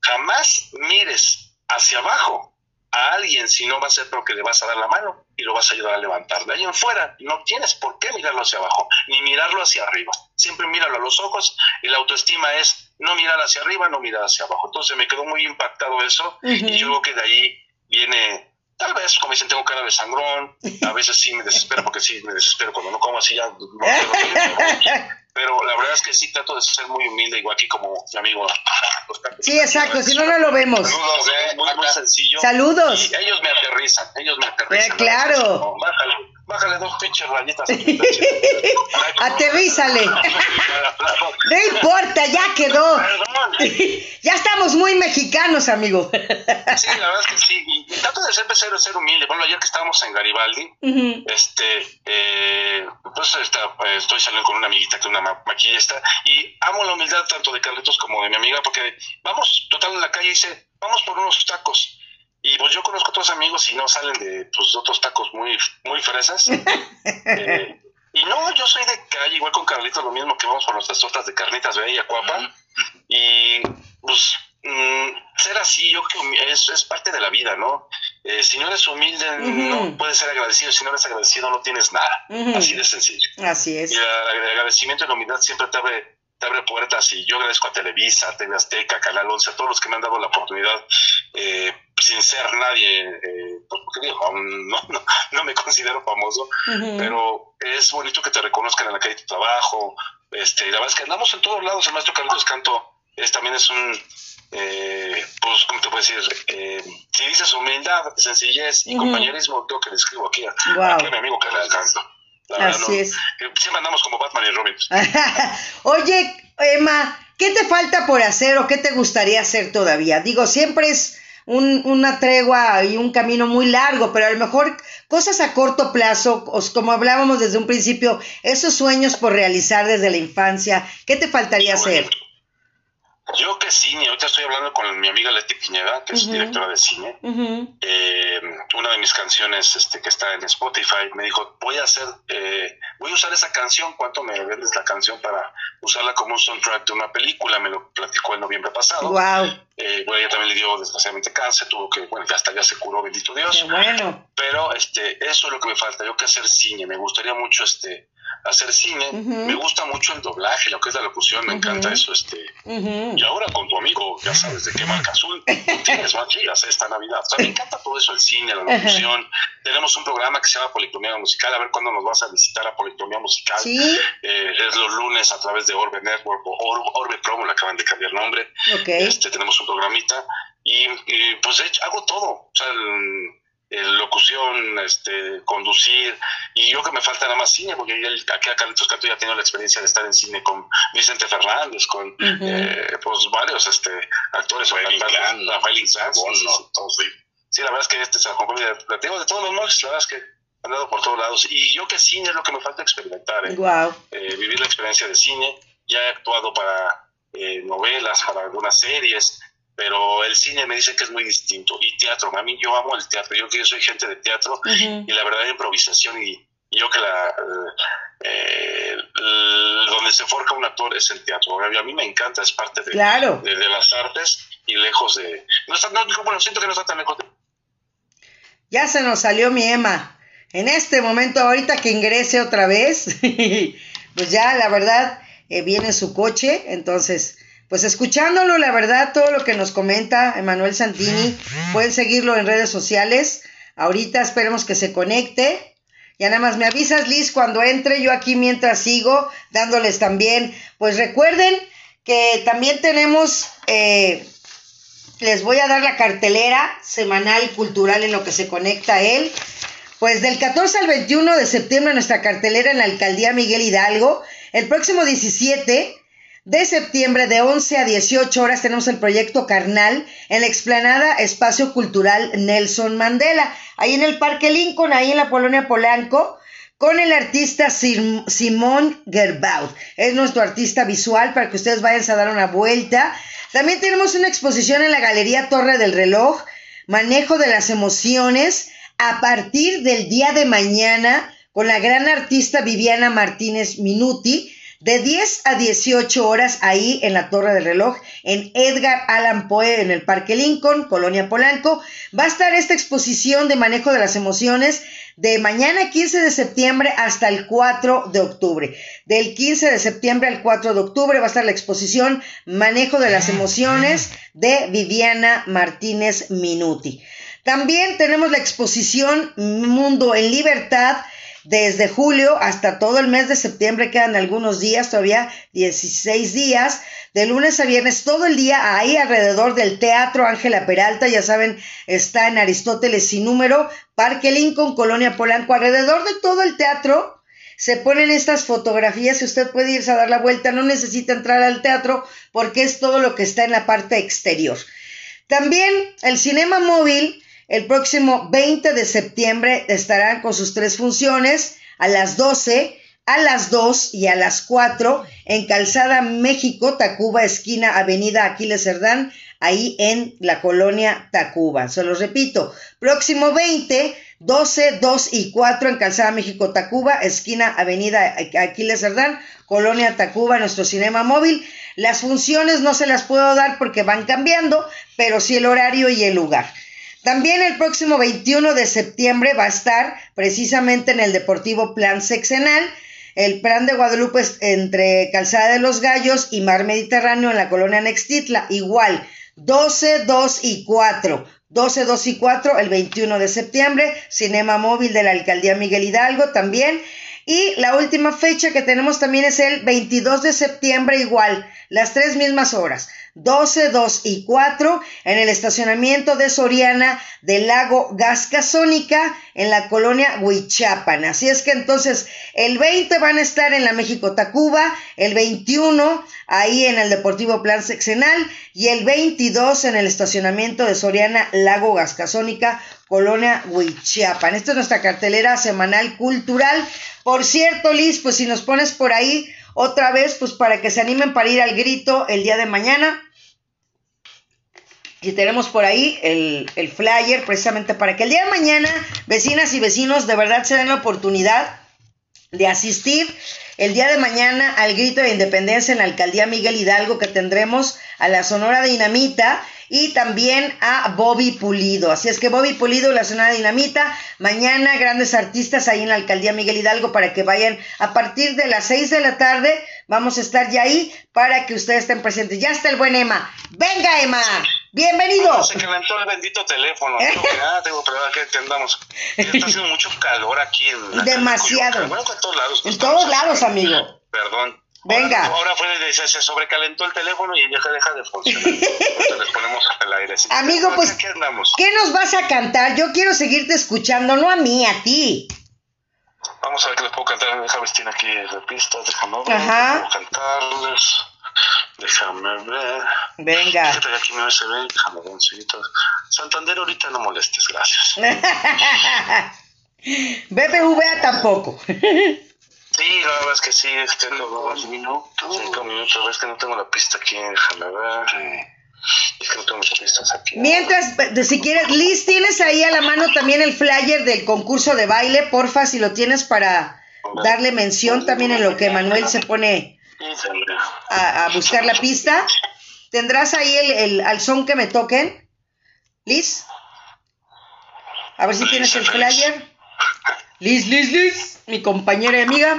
jamás mires hacia abajo, a alguien si no va a ser porque le vas a dar la mano y lo vas a ayudar a levantar. De ahí en fuera no tienes por qué mirarlo hacia abajo, ni mirarlo hacia arriba. Siempre míralo a los ojos y la autoestima es no mirar hacia arriba, no mirar hacia abajo. Entonces me quedó muy impactado eso y yo creo que de ahí viene Tal vez, como dicen, tengo cara de sangrón, a veces sí me desespero porque sí me desespero cuando no como así ya no pero la verdad es que sí trato de ser muy humilde, igual aquí como mi amigo. Sí, exacto, si no, no lo vemos. Saludos, eh, muy, muy sencillo. Saludos. Y ellos me aterrizan, ellos me aterrizan. Eh, claro. bájale, bájale dos pinches rayitas. Aterrízale. no importa, ya quedó. ya estamos muy mexicanos, amigo. sí, la verdad es que sí. Y trato de ser, ser, ser humilde. Bueno, ayer que estábamos en Garibaldi, este, eh, pues está, eh, estoy saliendo con una amiguita que una maquillista y amo la humildad tanto de Carlitos como de mi amiga porque vamos total en la calle y dice, vamos por unos tacos. Y pues yo conozco otros amigos y no salen de pues, otros tacos muy, muy fresas. Eh, y no, yo soy de calle, igual con Carlitos, lo mismo que vamos por nuestras tortas de carnitas de ella, cuapa. Y pues mm, ser así, yo creo que es, es parte de la vida, ¿no? Eh, si no eres humilde, no puedes ser agradecido. Si no eres agradecido, no tienes nada. Así de sencillo. Así es. Y el agradecimiento y la humildad siempre te abre, te abre puertas. Y yo agradezco a Televisa, a TV Azteca, a Canal 11, a todos los que me han dado la oportunidad, eh, sin ser nadie, eh, porque digo, no, no, no, me considero famoso, pero es bonito que te reconozcan en la calle de tu trabajo. Este, y la verdad es que andamos en todos lados. El maestro Carlos Canto es, también es un eh, pues, ¿cómo te puedo decir? Eh, si dices humildad, sencillez y compañerismo, creo que le escribo aquí a, mi amigo que le alcanza. Así es. Siempre andamos como Batman y Robin. Oye, Emma, ¿qué te falta por hacer o qué te gustaría hacer todavía? Digo, siempre es un, una tregua y un camino muy largo, pero a lo mejor cosas a corto plazo, como hablábamos desde un principio, esos sueños por realizar desde la infancia, ¿qué te faltaría hacer? Yo que cine, ahorita estoy hablando con mi amiga Leti Piñeda, que es directora de cine. Eh, una de mis canciones este, que está en Spotify me dijo, voy a hacer, eh, voy a usar esa canción, ¿cuánto me vendes la canción para usarla como un soundtrack de una película? Me lo platicó en noviembre pasado. Wow. Eh, bueno, ella también le dio desgraciadamente cáncer, tuvo que, bueno, ya hasta ya se curó, bendito Dios. bueno. Pero este, eso es lo que me falta, yo que hacer cine, me gustaría mucho este hacer cine. Me gusta mucho el doblaje, lo que es la locución, me encanta eso. este Y ahora con tu amigo, ya sabes de qué marca azul, tienes más gigas esta Navidad. O sea, me encanta todo eso, el cine, la locución. Tenemos un programa que se llama Policromía Musical, a ver cuándo nos vas a visitar a Policromía Musical. Eh, es los lunes a través de Orbe Network o Orbe, Promo, le acaban de cambiar nombre. Este, tenemos un programita y, pues hago todo. O sea, el, locución, este, conducir, y yo que me falta nada más cine, porque aquí a Carlitos Cato ya tengo la experiencia de estar en cine con Vicente Fernández, con eh, pues varios este, actores, Rafael Inclán, Sí, la verdad es que este se de, tengo de todos los modos, la verdad es que han dado por todos lados, y yo que cine es lo que me falta experimentar, ¿eh? eh vivir la experiencia de cine, ya he actuado para eh, novelas, para algunas series, pero el cine me dice que es muy distinto. Y teatro, a mí yo amo el teatro, yo que soy gente de teatro y la verdad improvisación y, yo que la... Eh, donde se forja un actor es el teatro. A mí me encanta, es parte de, de, las artes y lejos de... No está, no, bueno, siento que no está tan lejos de... Ya se nos salió mi Emma. En este momento, ahorita que ingrese otra vez, pues ya la verdad eh, viene su coche, entonces pues escuchándolo, la verdad, todo lo que nos comenta Emanuel Santini, pueden seguirlo en redes sociales. Ahorita esperemos que se conecte. Ya nada más me avisas, Liz, cuando entre. Yo aquí mientras sigo dándoles también. Pues recuerden que también tenemos, eh, les voy a dar la cartelera semanal cultural en lo que se conecta a él. Pues del 14 al 21 de septiembre nuestra cartelera en la alcaldía Miguel Hidalgo. El próximo 17 de septiembre de 11 a 18 horas tenemos el proyecto Carnal en la explanada Espacio Cultural Nelson Mandela, ahí en el Parque Lincoln, ahí en la Polonia Polanco, con el artista Simón Gerbaud. Es nuestro artista visual para que ustedes vayan a dar una vuelta. También tenemos una exposición en la Galería Torre del Reloj, Manejo de las Emociones, a partir del día de mañana con la gran artista Viviana Martínez Minuti de 10 a 18 horas ahí en la Torre del Reloj, en Edgar Allan Poe, en el Parque Lincoln, Colonia Polanco. Va a estar esta exposición de manejo de las emociones de mañana 15 de septiembre hasta el 4 de octubre. Del 15 de septiembre al 4 de octubre va a estar la exposición Manejo de las emociones de Viviana Martínez Minuti. También tenemos la exposición Mundo en Libertad desde julio hasta todo el mes de septiembre quedan algunos días, todavía 16 días, de lunes a viernes, todo el día ahí alrededor del Teatro Ángela Peralta, ya saben, está en Aristóteles sin número, Parque Lincoln, Colonia Polanco, alrededor de todo el teatro se ponen estas fotografías y usted puede irse a dar la vuelta, no necesita entrar al teatro porque es todo lo que está en la parte exterior. También el cinema móvil el próximo 20 de septiembre estarán con sus tres funciones a las 12, a las 2 y a las 4 en Calzada México, Tacuba, esquina Avenida Aquiles Cerdán, ahí en la colonia Tacuba. Se los repito, próximo 20, 12, 2 y 4 en Calzada México, Tacuba, esquina Avenida Aquiles Cerdán, colonia Tacuba, nuestro cinema móvil. Las funciones no se las puedo dar porque van cambiando, pero sí el horario y el lugar. También el próximo 21 de septiembre va a estar precisamente en el Deportivo Plan Sexenal, el Plan de Guadalupe entre Calzada de los Gallos y Mar Mediterráneo en la colonia Nextitla. Igual, 12, 2 y 4. 12, 2 y 4 el 21 de septiembre, Cinema Móvil de la Alcaldía Miguel Hidalgo también. Y la última fecha que tenemos también es el 22 de septiembre igual, las tres mismas horas. 12, 2 y 4 en el estacionamiento de Soriana del lago Gascasónica en la colonia Huichapan. Así es que entonces el 20 van a estar en la México Tacuba, el 21 ahí en el Deportivo Plan Sexenal y el 22 en el estacionamiento de Soriana Lago Gascasónica Colonia Huichapan. Esta es nuestra cartelera semanal cultural. Por cierto, Liz, pues si nos pones por ahí otra vez, pues para que se animen para ir al grito el día de mañana. Y tenemos por ahí el, el, flyer precisamente para que el día de mañana vecinas y vecinos de verdad se den la oportunidad de asistir el día de mañana al grito de independencia en la alcaldía Miguel Hidalgo que tendremos a la Sonora Dinamita y también a Bobby Pulido. Así es que Bobby Pulido, la Sonora Dinamita, mañana grandes artistas ahí en la alcaldía Miguel Hidalgo para que vayan a partir de las 6 de la tarde. Vamos a estar ya ahí para que ustedes estén presentes. Ya está el buen Emma. Venga, Emma. Bienvenido. Se calentó el bendito teléfono. Ah, tengo pero que andamos. Está haciendo mucho calor aquí. En Demasiado. Bueno, en todos lados. En todos lados, amigo. Perdón. Venga. Ahora, fue, se, se, sobrecalentó el teléfono y deja, deja de funcionar. Entonces les ponemos al aire. Amigo, pues, ¿qué, ¿qué nos vas a cantar? Yo quiero seguirte escuchando, no a mí, a ti. Vamos a ver qué les puedo cantar. Déjame ver aquí de pistas, déjame ver. Ajá. cantarles. Déjame ver. Venga. Fíjate aquí mi USB, déjame ver un. Santander ahorita no molestes, gracias. BBVA tampoco. Sí, la verdad es que sí, tengo dos minutos. Cinco minutos, es que no tengo la pista aquí, déjame ver. Pistas aquí. Mientras, si quieres, Liz, ¿tienes ahí a la mano también el flyer del concurso de baile? Porfa, si lo tienes para darle mención también en lo que Manuel se pone a, a buscar la pista. ¿Tendrás ahí el, el, al son que me toquen? Liz. A ver si tienes el flyer. Liz, Liz, Liz, mi compañera y amiga.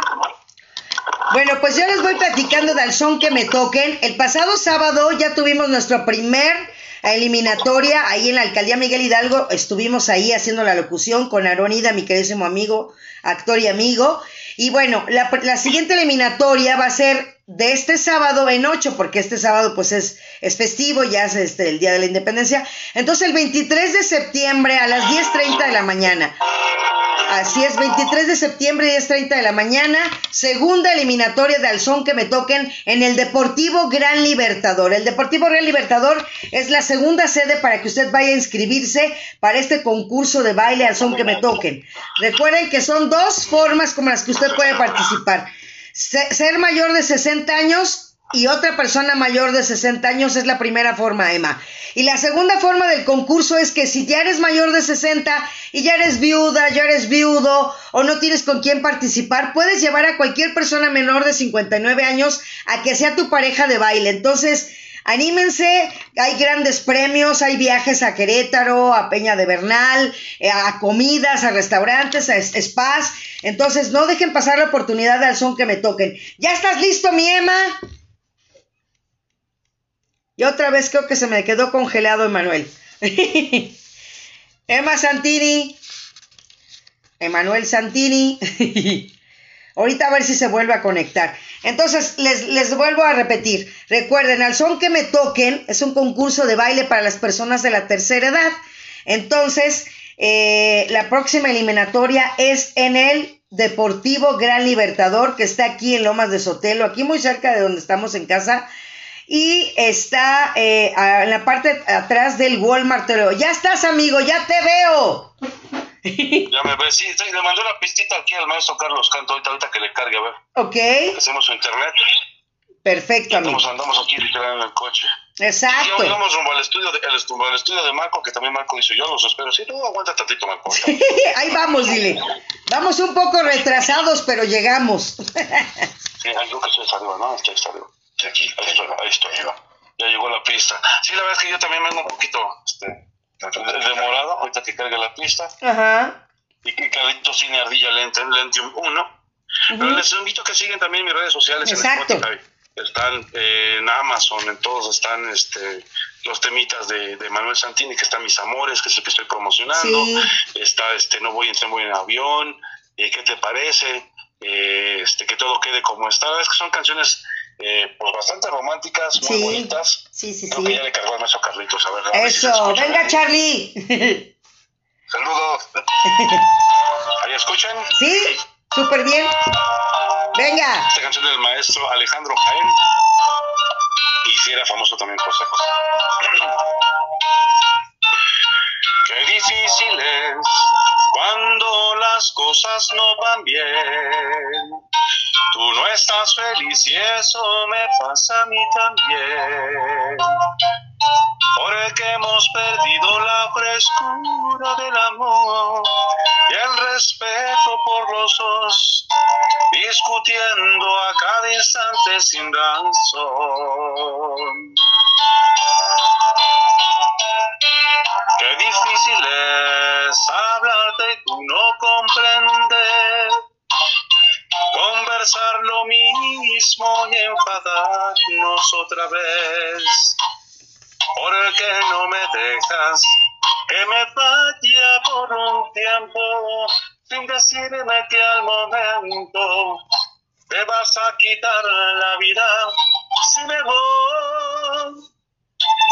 Bueno, pues yo les voy platicando del son que me toquen. El pasado sábado ya tuvimos nuestra primer eliminatoria ahí en la alcaldía Miguel Hidalgo. Estuvimos ahí haciendo la locución con Aronida, mi queridísimo amigo, actor y amigo. Y bueno, la, la siguiente eliminatoria va a ser de este sábado en 8, porque este sábado pues es, es festivo, ya es este, el Día de la Independencia. Entonces el 23 de septiembre a las 10.30 de la mañana. Así es, 23 de septiembre, 10.30 de la mañana, segunda eliminatoria de Alzón que me toquen en el Deportivo Gran Libertador. El Deportivo Gran Libertador es la segunda sede para que usted vaya a inscribirse para este concurso de baile Alzón que me toquen. Recuerden que son dos formas como las que usted puede participar ser mayor de 60 años y otra persona mayor de 60 años es la primera forma, Emma. Y la segunda forma del concurso es que si ya eres mayor de 60 y ya eres viuda, ya eres viudo o no tienes con quién participar, puedes llevar a cualquier persona menor de 59 años a que sea tu pareja de baile. Entonces, Anímense, hay grandes premios, hay viajes a Querétaro, a Peña de Bernal, eh, a comidas, a restaurantes, a spas. Entonces, no dejen pasar la oportunidad al son que me toquen. ¿Ya estás listo, mi Emma? Y otra vez creo que se me quedó congelado Emanuel. Emma Santini. Emanuel Santini. Ahorita a ver si se vuelve a conectar. Entonces, les, les, vuelvo a repetir. Recuerden, al son que me toquen es un concurso de baile para las personas de la tercera edad. Entonces, eh, la próxima eliminatoria es en el Deportivo Gran Libertador, que está aquí en Lomas de Sotelo, aquí muy cerca de donde estamos en casa. Y está eh, en la parte atrás del Walmart. Ya estás, amigo, ya te veo. Ya me ves, sí, le mandó una pistita aquí al maestro Carlos Canto, ahorita, ahorita que le cargue, a ver. Ok. Hacemos su internet. Perfecto, amigo. Andamos aquí literal en el coche. Exacto. Y vamos rumbo al estudio, de, al, estudio de Marco, que también Marco dice, yo los espero. Sí, no, aguanta tantito, Marco. Ahí vamos, dile. Vamos un poco retrasados, pero llegamos. sí, creo que estoy arriba, ¿no? Estoy arriba. Sí, aquí, ahí estoy, ahí estoy. Ya llegó la pista. Sí, la verdad es que yo también vengo un poquito, este, demorado, ahorita que cargue la pista. Ajá. Y que Carlitos tiene ardilla Lentium 1. Pero les invito a que sigan también mis redes sociales Exacto. en Spotify. Están eh, en Amazon, en todos están este, los temitas de, de, Manuel Santini, que están Mis Amores, que es el que estoy promocionando. Está este No voy en tren, voy en avión. Eh, ¿Qué te parece? Eh, este, que todo quede como está. Es que son canciones eh, pues bastante románticas, muy bonitas. Sí, sí, Creo sí. que ya le cargó el maestro Carlitos. A ver, Eso, venga, Charlie. Saludos. ¿Ahí escuchan? Sí, súper bien. Venga. Esta canción del maestro Alejandro Jaén. Y si era famoso también por esa cosa. Qué difícil es cuando las cosas no van bien Tú no estás feliz y eso me pasa a mí también. Porque hemos perdido la frescura del amor y el respeto por los dos, discutiendo a cada instante sin razón. Otra vez. ¿Por qué no me dejas que me vaya por un tiempo sin decirme que al momento te vas a quitar la vida si me voy?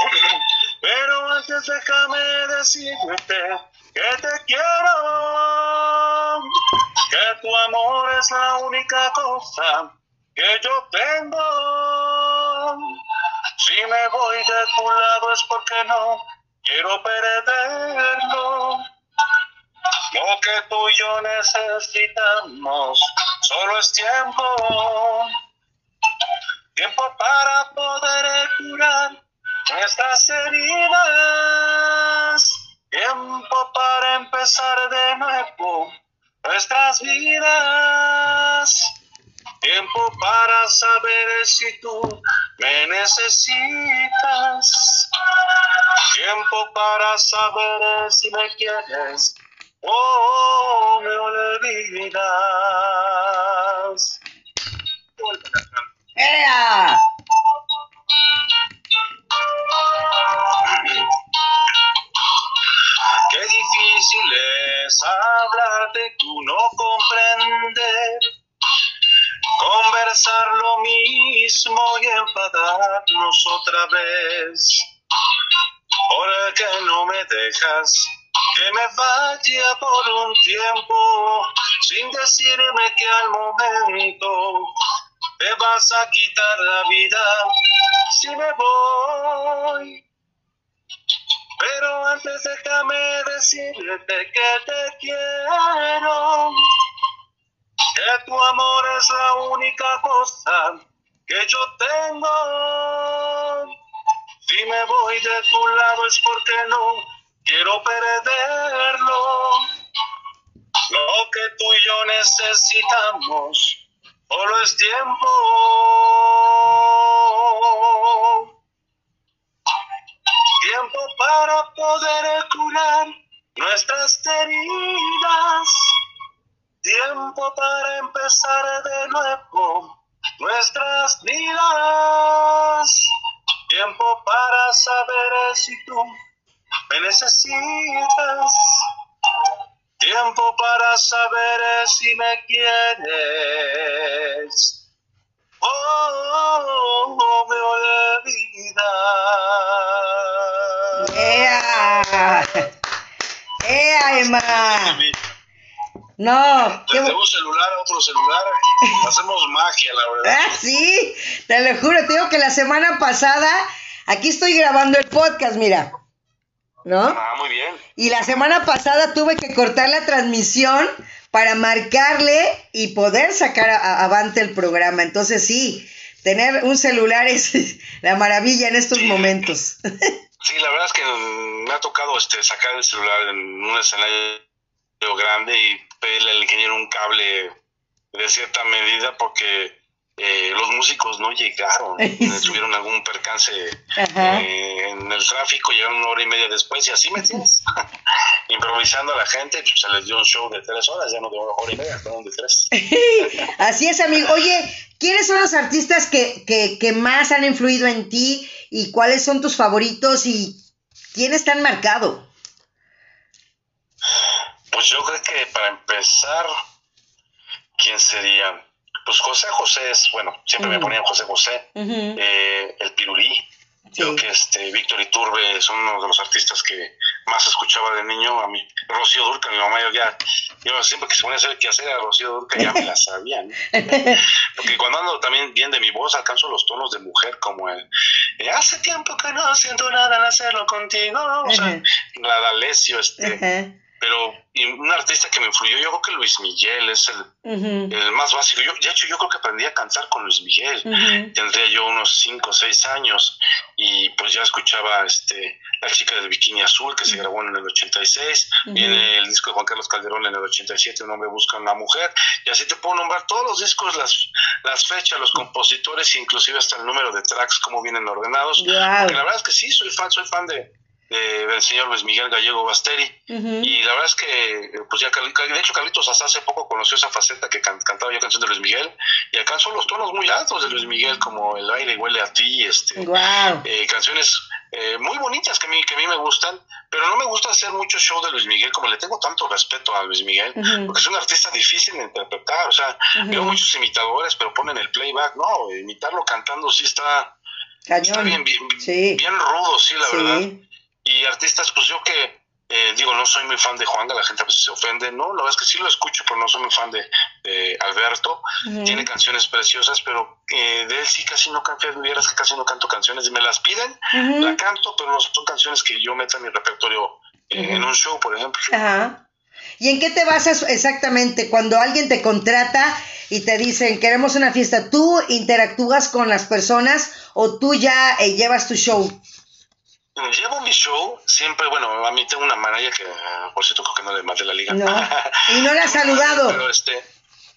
Pero antes déjame decirte que te quiero que tu amor es la única cosa que yo tengo. Si me voy de tu lado es porque no quiero perderlo. Lo que tú y yo necesitamos solo es tiempo. Tiempo para poder curar nuestras heridas. Tiempo para empezar de nuevo nuestras vidas. Tiempo para saber si tú me necesitas. Tiempo para saber si me quieres o me olvidas. ¡Ea! Qué difícil es hablarte, tú no comprender. Conversar lo mismo y enfadarnos otra vez. ¿Por qué no me dejas que me vaya por un tiempo sin decirme que al momento te vas a quitar la vida si me voy? Pero antes déjame decirte que te quiero, que tu amor es la única cosa que yo tengo. Si me voy de tu lado es porque no quiero perderlo. Lo que tú y yo necesitamos solo es tiempo. Tiempo para poder curar nuestras heridas. Tiempo para empezar de nuevo nuestras vidas. Tiempo para saber si tú me necesitas. Tiempo para saber si me quieres. Oh, oh me olvida. ¡Ea! ¡Ea, Emma! No. Desde un celular a otro celular, hacemos magia, la verdad. Ah, sí, te lo juro, te digo que la semana pasada, aquí estoy grabando el podcast, mira. ¿No? Ah, muy bien. Y la semana pasada tuve que cortar la transmisión para marcarle y poder sacar avante el programa. Entonces sí, tener un celular es la maravilla en estos momentos. Sí, la verdad es que me ha tocado este sacar el celular en un escenario grande y pedirle al ingeniero un cable de cierta medida porque eh, los músicos no llegaron, tuvieron algún percance eh, en el tráfico, llegaron una hora y media después y así me tienes, improvisando a la gente, pues se les dio un show de tres horas, ya no de una hora y media, fueron de tres. así es, amigo. Oye, ¿quiénes son los artistas que, que, que más han influido en ti y cuáles son tus favoritos y quiénes te han marcado? Pues yo creo que para empezar, ¿quién sería? Pues José José es, bueno, siempre me ponían José José, eh, el Pirulí. Creo que este Víctor Iturbe es uno de los artistas que más escuchaba de niño. A mí, Rocío Durca, mi mamá, yo ya, yo siempre que se ponía a hacer qué hacer a Rocío Durca, ya me la sabía. Porque cuando ando también bien de mi voz, alcanzo los tonos de mujer, como el eh, hace tiempo que no siento nada al hacerlo contigo. O sea, la D'Alessio, este pero un artista que me influyó, yo creo que Luis Miguel es el, el más básico. Yo, de hecho, yo creo que aprendí a cantar con Luis Miguel. Tendría yo unos 5 o 6 años y pues ya escuchaba este La chica del bikini azul que se grabó en el 86. Viene el disco de Juan Carlos Calderón en el 87, Un hombre busca una mujer. Y así te puedo nombrar todos los discos, las, las fechas, los compositores, inclusive hasta el número de tracks, cómo vienen ordenados. la verdad es que sí, soy fan, soy fan de, del señor Luis Miguel Gallego Basteri. Y la verdad es que, pues ya, de hecho, Carlitos hasta hace poco conoció esa faceta que cantaba yo canción de Luis Miguel y alcanzó los tonos muy altos de Luis Miguel, como El aire huele a ti, este, eh, canciones eh, muy bonitas que a, mí, que a mí me gustan, pero no me gusta hacer mucho show de Luis Miguel, como le tengo tanto respeto a Luis Miguel, porque es un artista difícil de interpretar, o sea, veo muchos imitadores, pero ponen el playback, no, imitarlo cantando sí está... bien, bien, bien rudo, sí, la verdad y artistas, pues yo que eh, digo, no soy muy fan de Juan, la gente a veces se ofende, no, la verdad es que sí lo escucho, pero no soy muy fan de, Alberto, tiene canciones preciosas, pero eh, de él sí casi no canto, vieras que casi no canto canciones, y me las piden, la canto, pero no son canciones que yo meta en mi repertorio eh, en un show, por ejemplo. Ajá. ¿Y en qué te basas exactamente cuando alguien te contrata y te dicen queremos una fiesta? ¿Tú interactúas con las personas o tú ya llevas tu show? Llevo mi show siempre, bueno, a mí tengo una manager que, por cierto, creo que no le maté la liga. No. Y no le ha saludado. Pero este,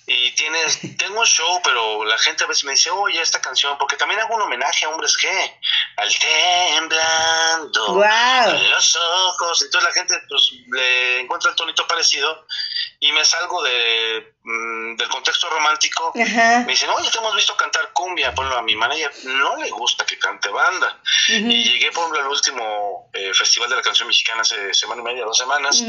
y tienes, tengo un show, pero la gente a veces me dice, oye, esta canción, porque también hago un homenaje a hombres que, al temblando, wow. los ojos, entonces la gente pues le encuentra el tonito parecido y me salgo de, mm, del contexto romántico, me dicen, oye, te hemos visto cantar cumbia, ponlo a mi manager, no le gusta que cante banda, y llegué, por ejemplo, al último eh, festival de la canción mexicana hace semana y media, dos semanas,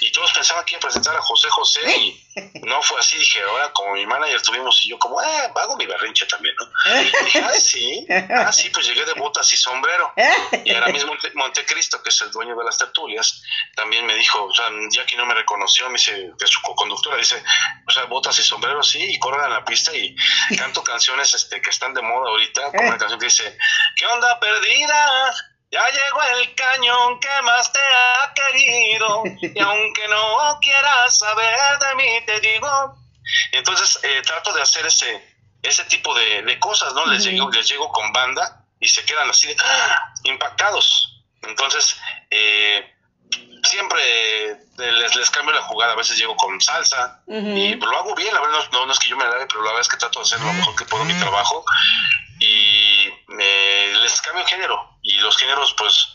y todos pensaban que iba a presentar a José José, y no fue así, dije, ahora como mi manager tuvimos y yo como, eh, hago mi berrinche también, ¿no? Y dije, ah, sí, ah, sí, pues llegué de botas y sombrero. Y ahora mismo Montecristo, que es el dueño de las tertulias, también me dijo, o sea, ya que no me reconoció, me dice, que su co-conductora dice, o sea, botas y sombrero, sí, y corren a la pista y canto canciones este, que están de moda ahorita, como una canción que dice, ¿qué onda perdida? Ya llegó el cañón que más te ha querido y aunque no quieras saber de mí te digo. Entonces eh, trato de hacer ese, ese tipo de, cosas, ¿no? Les, llego, les llego con banda y se quedan así de, ¡ah! impactados. Entonces, eh, siempre les, les cambio la jugada, a veces llego con salsa y lo hago bien, la verdad no, no, es que yo me lave, pero la verdad es que trato de hacer lo mejor que puedo mi trabajo y eh, les cambio género y los géneros pues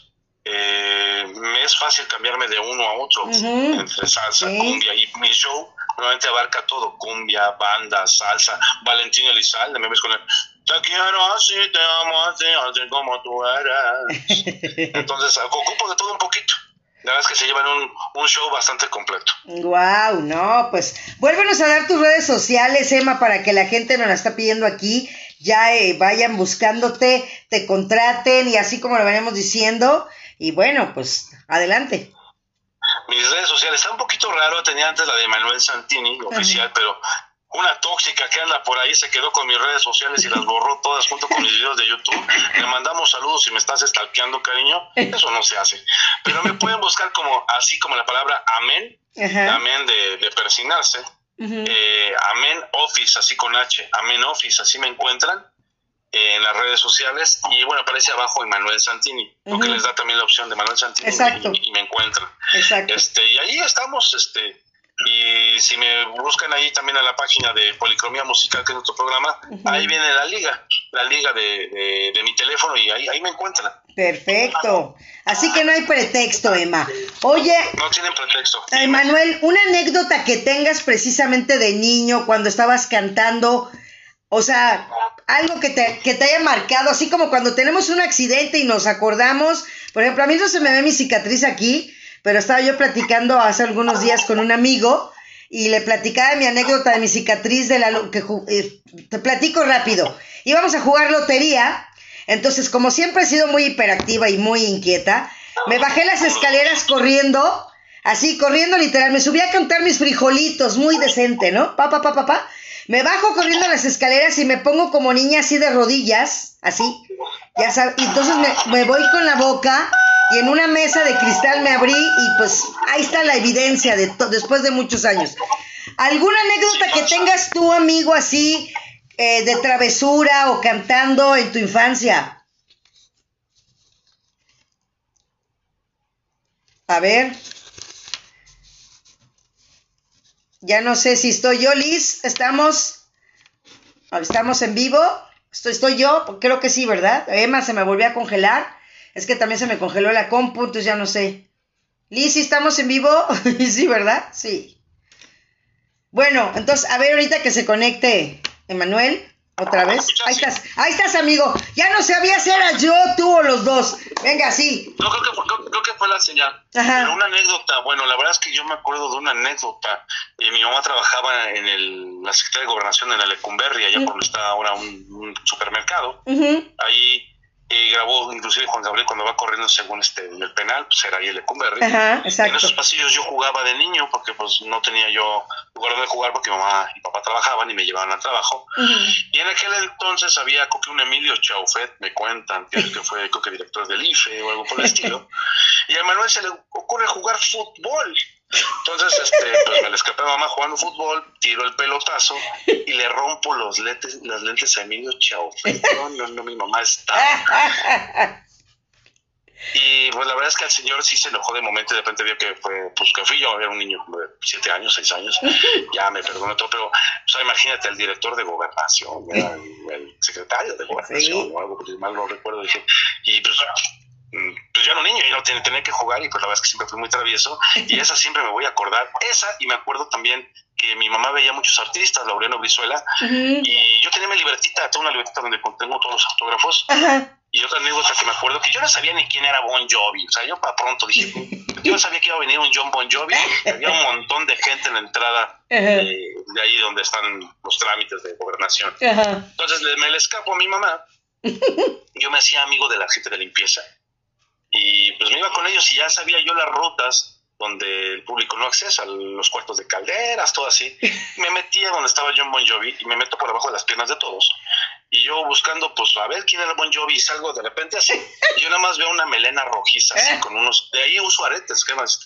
eh, me es fácil cambiarme de uno a otro entre salsa, cumbia y mi show normalmente abarca todo, cumbia, banda, salsa, Valentino Elizalde, me ves con el te quiero así, te amo así, así como tú eres. Entonces ocupo de todo un poquito. La verdad es que se llevan un, show bastante completo. Wow, no, pues vuélvenos a dar tus redes sociales, Emma, para que la gente nos la está pidiendo aquí, ya eh, vayan buscándote, te contraten y así como lo veníamos diciendo. Y bueno, pues adelante. Mis redes sociales, está un poquito raro, tenía antes la de Manuel Santini, oficial, pero una tóxica que anda por ahí se quedó con mis redes sociales y las borró todas junto con mis videos de YouTube. Le mandamos saludos si me estás stalkeando, cariño. Eso no se hace. Pero me pueden buscar como así como la palabra amén, amén de, de persinarse. Eh, amén Office, así con H, Amén Office, así me encuentran eh, en las redes sociales. Y bueno, aparece abajo Emanuel Santini, lo que les da también la opción de Manuel Santini Y, y, me encuentran. Exacto. Este, y ahí estamos, este y si me buscan ahí también a la página de Policromía Musical, que es nuestro programa, ahí viene la liga, la liga de, de, mi teléfono y ahí, ahí me encuentran. Perfecto. Así que no hay pretexto, Emma. Oye. No tienen pretexto. Emanuel, una anécdota que tengas precisamente de niño cuando estabas cantando, o sea, algo que te, que te haya marcado, así como cuando tenemos un accidente y nos acordamos, por ejemplo, a mí no se me ve mi cicatriz aquí, pero estaba yo platicando hace algunos días con un amigo y le platicaba mi anécdota de mi cicatriz de la que eh, te platico rápido. Íbamos a jugar lotería, entonces como siempre he sido muy hiperactiva y muy inquieta, me bajé las escaleras corriendo, así corriendo literal, me subí a cantar mis frijolitos, muy decente, ¿no? Pa pa pa pa pa. Me bajo corriendo las escaleras y me pongo como niña así de rodillas, así. Ya sabes, y entonces me, me voy con la boca y en una mesa de cristal me abrí y pues ahí está la evidencia de después de muchos años. ¿Alguna anécdota que tengas tú, amigo, así eh, de travesura o cantando en tu infancia? A ver. Ya no sé si estoy yo, Liz. ¿Estamos? ¿Estamos en vivo? ¿Estoy, estoy yo? Creo que sí, ¿verdad? Emma se me volvió a congelar. Es que también se me congeló la compu, entonces ya no sé. Liz, ¿estamos en vivo? sí, ¿verdad? Sí. Bueno, entonces, a ver ahorita que se conecte Emanuel, otra vez. Ahí estás, ahí estás, amigo. Ya no sabía si era yo, tú o los dos. Venga, sí. No, creo que fue, creo, que fue la señal. Ajá. Pero una anécdota, bueno, la verdad es que yo me acuerdo de una anécdota. Eh, mi mamá trabajaba en el, la Secretaría de Gobernación en la Lecumberri, allá por donde está ahora un, supermercado. Ahí y grabó inclusive Juan Gabriel cuando va corriendo según este en el penal, pues era ahí el Lecumberri. En esos pasillos yo jugaba de niño porque pues no tenía yo lugar donde jugar porque mamá y papá trabajaban y me llevaban al trabajo. Y en aquel entonces había creo que un Emilio Chaufet, me cuentan, que, fue creo que director del IFE o algo por el estilo. Y a Manuel se le ocurre jugar fútbol. Entonces, este, pues me le escapé a mamá jugando fútbol, tiro el pelotazo y le rompo los lentes, las lentes a Emilio Chao. No, no, no, mi mamá está. Y pues la verdad es que el señor sí se enojó de momento y de repente vio que fue, pues que fui yo, era un niño de siete años, seis años, ya me perdonó todo, pero o sea, imagínate el director de gobernación, el, secretario de gobernación o algo, porque mal no recuerdo, dije, y pues pues yo era un niño y no tenía, que jugar y pues la verdad es que siempre fui muy travieso y esa siempre me voy a acordar. Esa y me acuerdo también que mi mamá veía muchos artistas, Laureano Brizuela, y yo tenía mi libretita, tengo una libretita donde contengo todos los autógrafos. Y otra anécdota que me acuerdo que yo no sabía ni quién era Bon Jovi, o sea, yo para pronto dije, yo no sabía que iba a venir un John Bon Jovi, había un montón de gente en la entrada de, ahí donde están los trámites de gobernación. Entonces me le escapo a mi mamá, yo me hacía amigo de la gente de limpieza y pues me iba con ellos y ya sabía yo las rutas donde el público no accesa, los cuartos de calderas, todo así. Me metía donde estaba John Bon Jovi y me meto por debajo de las piernas de todos. Y yo buscando, pues, a ver quién era Bon Jovi y salgo de repente así. Y yo nada más veo una melena rojiza, así, con unos... De ahí uso aretes, ¿qué más?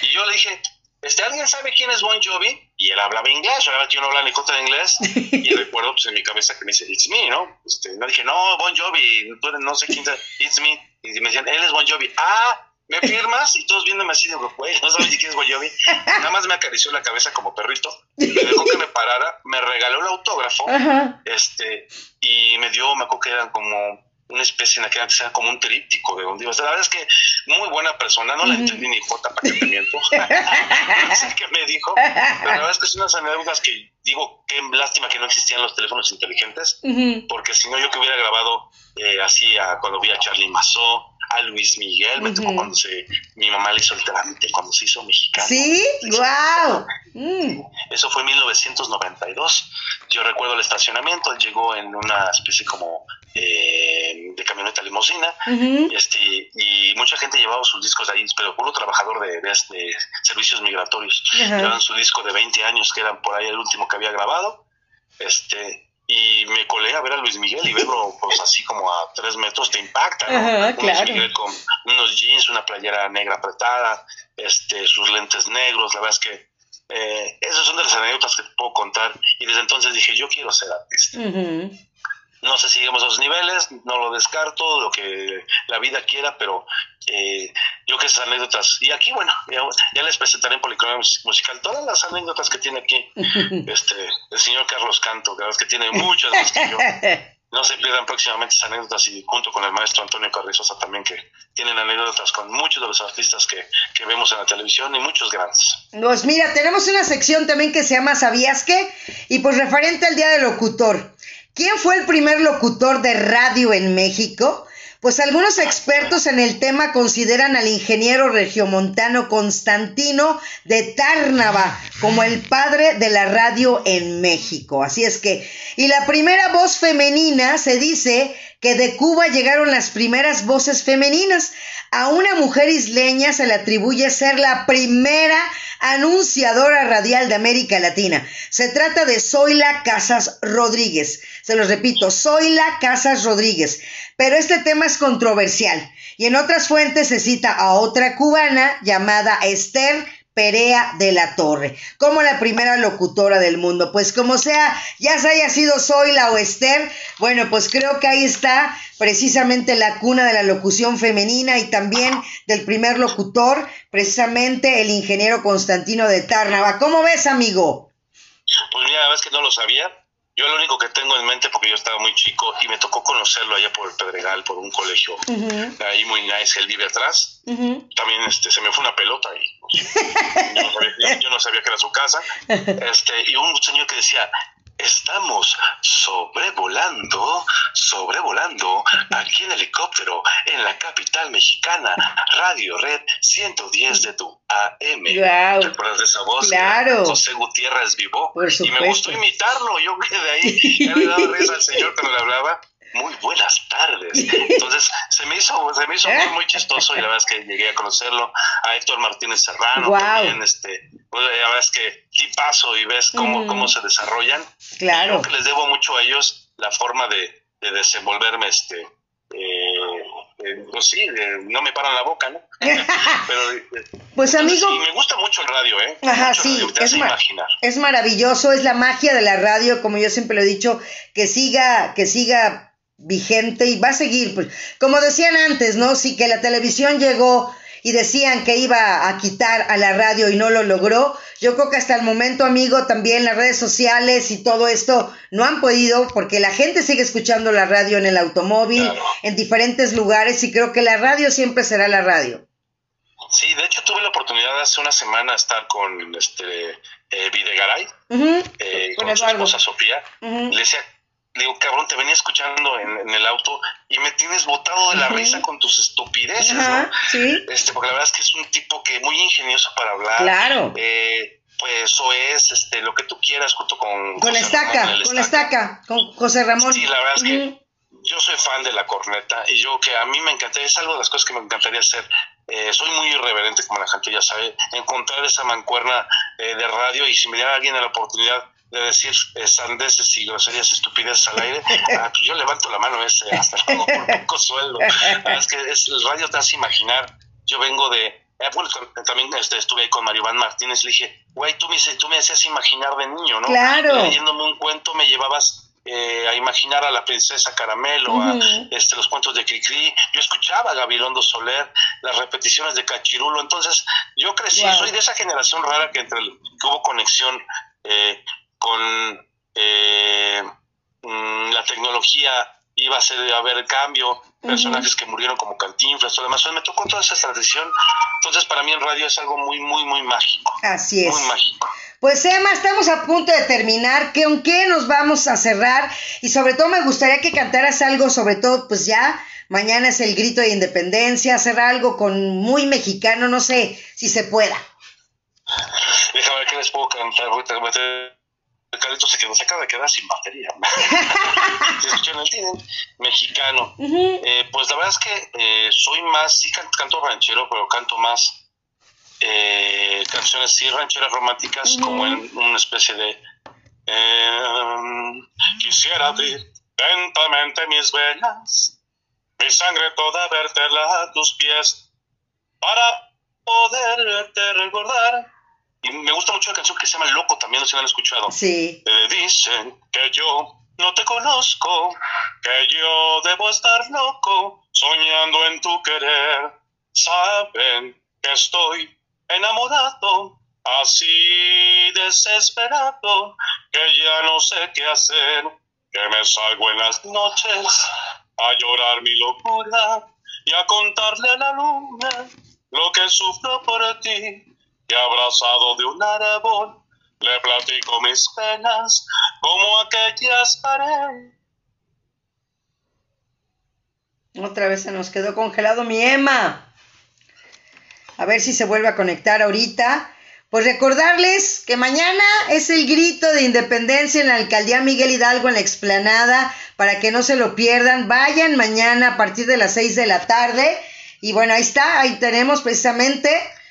Y yo le dije, este, ¿alguien sabe quién es Bon Jovi? y él hablaba inglés, yo no hablaba ni contra de inglés, y recuerdo pues en mi cabeza que me dice, it's me, ¿no? Este, no dije, no, Bon Jovi, no sé quién, it's me, y me decían, él es Bon Jovi, ah, ¿me firmas? Y todos viéndome así, digo, güey, no sabes quién es Bon Jovi, nada más me acarició la cabeza como perrito, me dejó que me parara, me regaló el autógrafo, este, y me dio, me acuerdo que eran como una especie en la que era como un tríptico de donde iba. la verdad es que muy buena persona, no la entendí ni jota para que te miento. no sé qué me dijo, pero la verdad es que son unas anécdotas que digo, qué lástima que no existían los teléfonos inteligentes, porque si no yo que hubiera grabado eh, así a, cuando vi a Charlie Mazó, a Luis Miguel, me tocó cuando se, mi mamá le hizo el trámite, cuando se hizo mexicano. ¿Sí? ¡Wow! Mm. Eso fue en 1992. Yo recuerdo el estacionamiento, él llegó en una especie como eh, de camioneta limosina, este, y mucha gente llevaba sus discos ahí, pero puro trabajador de, de, servicios migratorios. Llevaban su disco de 20 años, que eran por ahí el último que había grabado. Este, y me colé a ver a Luis Miguel y verlo pues así como a tres metros te impacta, ¿no? Luis Miguel con unos jeans, una playera negra apretada, este, sus lentes negros, la verdad es que eh, esas son de las anécdotas que te puedo contar y desde entonces dije yo quiero ser artista. No sé si llegamos a esos niveles, no lo descarto, lo que la vida quiera, pero eh, yo que esas anécdotas, y aquí bueno, ya, les presentaré en Policromia Musical todas las anécdotas que tiene aquí este el señor Carlos Canto, que que tiene muchas más que yo. No se pierdan próximamente esas anécdotas y junto con el maestro Antonio Carrizosa también que tienen anécdotas con muchos de los artistas que, que vemos en la televisión y muchos grandes. Pues mira, tenemos una sección también que se llama ¿Sabías qué? Y pues referente al Día del Locutor. ¿Quién fue el primer locutor de radio en México? Pues algunos expertos en el tema consideran al ingeniero regiomontano Constantino de Tárnava como el padre de la radio en México. Así es que, y la primera voz femenina se dice que de Cuba llegaron las primeras voces femeninas. A una mujer isleña se le atribuye ser la primera anunciadora radial de América Latina. Se trata de Zoila Casas Rodríguez. Se los repito, Zoila Casas Rodríguez. Pero este tema es controversial. Y en otras fuentes se cita a otra cubana llamada Esther Perea de la Torre, como la primera locutora del mundo. Pues como sea, ya se haya sido Zoila o Esther, bueno, pues creo que ahí está precisamente la cuna de la locución femenina y también del primer locutor, precisamente el ingeniero Constantino de Tárnava. ¿Cómo ves, amigo? Pues mira, la verdad es que no lo sabía. Yo lo único que tengo en mente, porque yo estaba muy chico y me tocó conocerlo allá por el Pedregal, por un colegio ahí muy nice, él vive atrás. También este, se me fue una pelota y yo, no sabía, que era su casa. Este, y un señor que decía, Estamos sobrevolando, sobrevolando aquí en helicóptero en la capital mexicana, Radio Red 110 de tu AM. Wow. ¿Recuerdas de esa voz? Claro. José Gutiérrez vivo. y me gustó imitarlo. Yo quedé ahí, ya le daba risa al señor que me hablaba muy buenas tardes. Entonces se me hizo, se me hizo muy, muy chistoso y la verdad es que llegué a conocerlo, a Héctor Martínez Serrano también, este, pues, la verdad es que paso y ves cómo, cómo se desarrollan. Claro. Creo que les debo mucho a ellos la forma de, de desenvolverme, este, eh, eh, pues sí, no me paran la boca, ¿no? Pero, eh, pues amigo. Sí, me gusta mucho el radio, ¿eh? Ajá, sí, es, es maravilloso, es la magia de la radio, como yo siempre lo he dicho, que siga, que siga vigente y va a seguir. Pues, como decían antes, ¿no? Sí que la televisión llegó y decían que iba a quitar a la radio y no lo logró. Yo creo que hasta el momento, amigo, también las redes sociales y todo esto no han podido porque la gente sigue escuchando la radio en el automóvil, en diferentes lugares y creo que la radio siempre será la radio. Sí, de hecho tuve la oportunidad hace una semana estar con este eh, Videgaray, eh, con, su esposa Sofía. Le decía, le digo, cabrón, te venía escuchando en, el auto y me tienes botado de la risa con tus estupideces, ¿no? Sí. Este, porque la verdad es que es un tipo que muy ingenioso para hablar. Claro. Eh, pues eso es, este, lo que tú quieras junto con... Con estaca, con estaca, con José Ramón. Sí, la verdad es que yo soy fan de la corneta y yo que a mí me encantaría, es algo de las cosas que me encantaría hacer. Eh, soy muy irreverente, como la gente ya sabe, encontrar esa mancuerna eh, de radio y si me diera alguien la oportunidad de decir sandeces y groserías estupideces al aire, ah, pues yo levanto la mano ese hasta luego por poco sueldo. Ah, es que es, el radio te hace imaginar. Yo vengo de eh, bueno, también este, estuve ahí con Mario Van Martínez, le dije, güey, tú me, tú me hacías imaginar de niño, ¿no? Claro. Leyéndome un cuento me llevabas eh, a imaginar a la princesa Caramelo, a este, los cuentos de Cricri. Yo escuchaba a Gabilondo Soler, las repeticiones de Cachirulo. Entonces, yo crecí, soy de esa generación rara que, entre que hubo conexión eh, con eh, mm, la tecnología iba a ser a haber cambio, personajes que murieron como Cantinflas, todo demás. me tocó toda esa tradición. Entonces, para mí en radio es algo muy, muy, muy mágico. Así es. Muy mágico. Pues Emma, estamos a punto de terminar. ¿Con qué nos vamos a cerrar? Y sobre todo me gustaría que cantaras algo, sobre todo, pues ya mañana es el grito de independencia, hacer algo con muy mexicano, no sé si se pueda. Déjame ver qué les puedo cantar. Ahorita Carlitos se quedó, se acaba de quedar sin batería. se el tienen mexicano. eh, pues la verdad es que eh, soy más, sí canto ranchero, pero canto más eh, canciones sí rancheras románticas, como en una especie de eh, quisiera abrir lentamente mis venas, mi sangre toda verterla a tus pies para poderte recordar y me gusta mucho la canción que se llama Loco, también no sé si la han escuchado. Sí. Eh, dicen que yo no te conozco, que yo debo estar loco, soñando en tu querer. Saben que estoy enamorado, así desesperado, que ya no sé qué hacer, que me salgo en las noches a llorar mi locura y a contarle a la luna lo que sufro por ti abrazado de un árbol le platico mis penas como aquellas paredes. Otra vez se nos quedó congelado mi Emma. A ver si se vuelve a conectar ahorita. Pues recordarles que mañana es el grito de independencia en la alcaldía Miguel Hidalgo en la explanada para que no se lo pierdan. Vayan mañana a partir de las 6 de la tarde. Y bueno, ahí está, ahí tenemos precisamente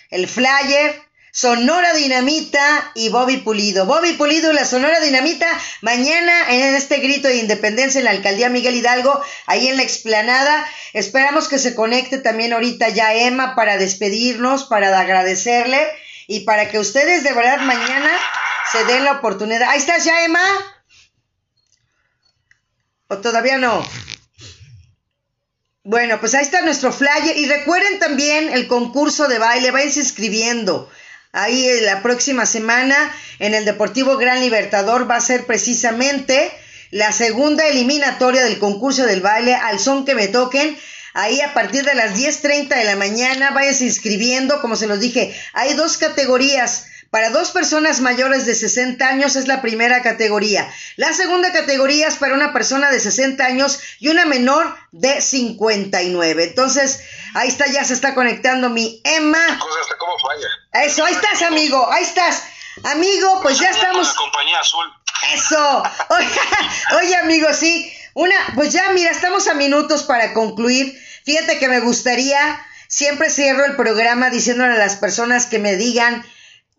el flyer Sonora Dinamita y Bobby Pulido. Bobby Pulido y la Sonora Dinamita mañana en este grito de independencia en la alcaldía Miguel Hidalgo, ahí en la explanada. Esperamos que se conecte también ahorita ya Emma para despedirnos, para agradecerle y para que ustedes de verdad mañana se den la oportunidad. Ahí estás ya Emma. ¿O todavía no? Bueno, pues ahí está nuestro flyer y recuerden también el concurso de baile, váyanse inscribiendo. Ahí la próxima semana en el Deportivo Gran Libertador va a ser precisamente la segunda eliminatoria del concurso del baile al son que me toquen. Ahí a partir de las 10.30 de la mañana váyanse inscribiendo, como se los dije, hay dos categorías. Para dos personas mayores de 60 años es la primera categoría. La segunda categoría es para una persona de 60 años y una menor de 59. Entonces, ahí está, ya se está conectando mi Emma. ¿Cómo falla? Eso, ahí estás, amigo, ahí estás. Amigo, pues ya estamos. La compañía azul. Eso. Oye, oye, amigo, sí. Una, pues ya, mira, estamos a minutos para concluir. Fíjate que me gustaría, siempre cierro el programa diciéndole a las personas que me digan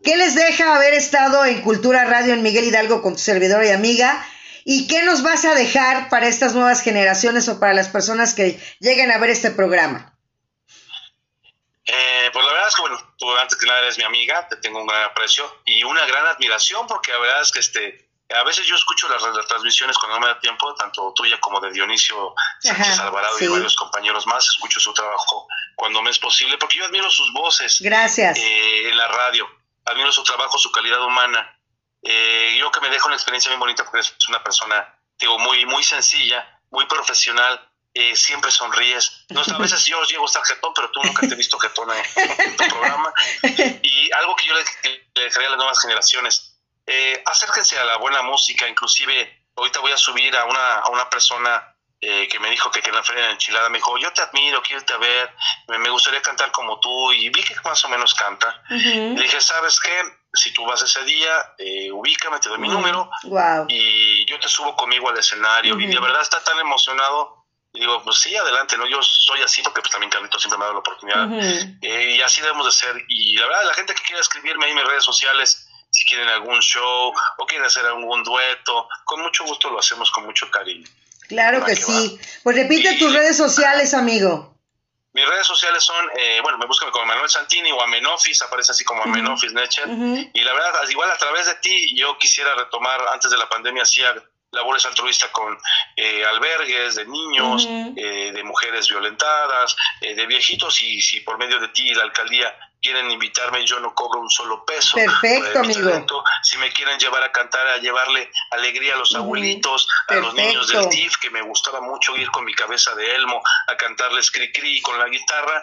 ¿Qué les deja haber estado en Cultura Radio en Miguel Hidalgo con tu servidora y amiga? ¿Y qué nos vas a dejar para estas nuevas generaciones o para las personas que lleguen a ver este programa? Eh, es que, bueno, tú antes que nada eres mi amiga, te tengo un gran aprecio y una gran admiración porque la verdad es que este, a veces yo escucho las, transmisiones cuando no me da tiempo, tanto tuya como de Dionisio Sánchez Alvarado y varios compañeros más, escucho su trabajo cuando me es posible porque yo admiro sus voces. Gracias. Eh, en la radio admiro su trabajo, su calidad humana. Eh, yo que me dejo una experiencia muy bonita porque es una persona, digo, muy, muy sencilla, muy profesional, eh, siempre sonríes. No, a veces yo llego a estar jetón, pero tú nunca te he visto jetón en, tu programa. Y algo que yo le, le dejaría a las nuevas generaciones, eh, acérquense a la buena música, inclusive ahorita voy a subir a una, a una persona eh, que me dijo que, que en la feria de enchilada me dijo, yo te admiro, quiero irte a ver, me, gustaría cantar como tú, y vi que más o menos canta. Le dije, ¿sabes qué? Si tú vas ese día, eh, ubícame, te doy mi número, y yo te subo conmigo al escenario, y de verdad está tan emocionado. Y digo, pues sí, adelante, ¿no? Yo soy así porque pues, también Carlito siempre me ha dado la oportunidad. Eh, y así debemos de ser. Y la verdad, la gente que quiera escribirme ahí en mis redes sociales, si quieren algún show o quieren hacer algún dueto, con mucho gusto lo hacemos con mucho cariño. Claro que, sí. Pues repite tus redes sociales, amigo. Mis redes sociales son, eh, bueno, me buscan como Manuel Santini o Amenofis, aparece así como Amenofis Necher. Y la verdad, igual a través de ti, yo quisiera retomar, antes de la pandemia, hacía labores altruistas con eh, albergues de niños, eh, de mujeres violentadas, de viejitos, y si por medio de ti la alcaldía quieren invitarme, yo no cobro un solo peso. Perfecto, amigo. Si me quieren llevar a cantar, a llevarle alegría a los abuelitos, a los niños del DIF, que me gustaba mucho ir con mi cabeza de elmo a cantarles cri cri con la guitarra,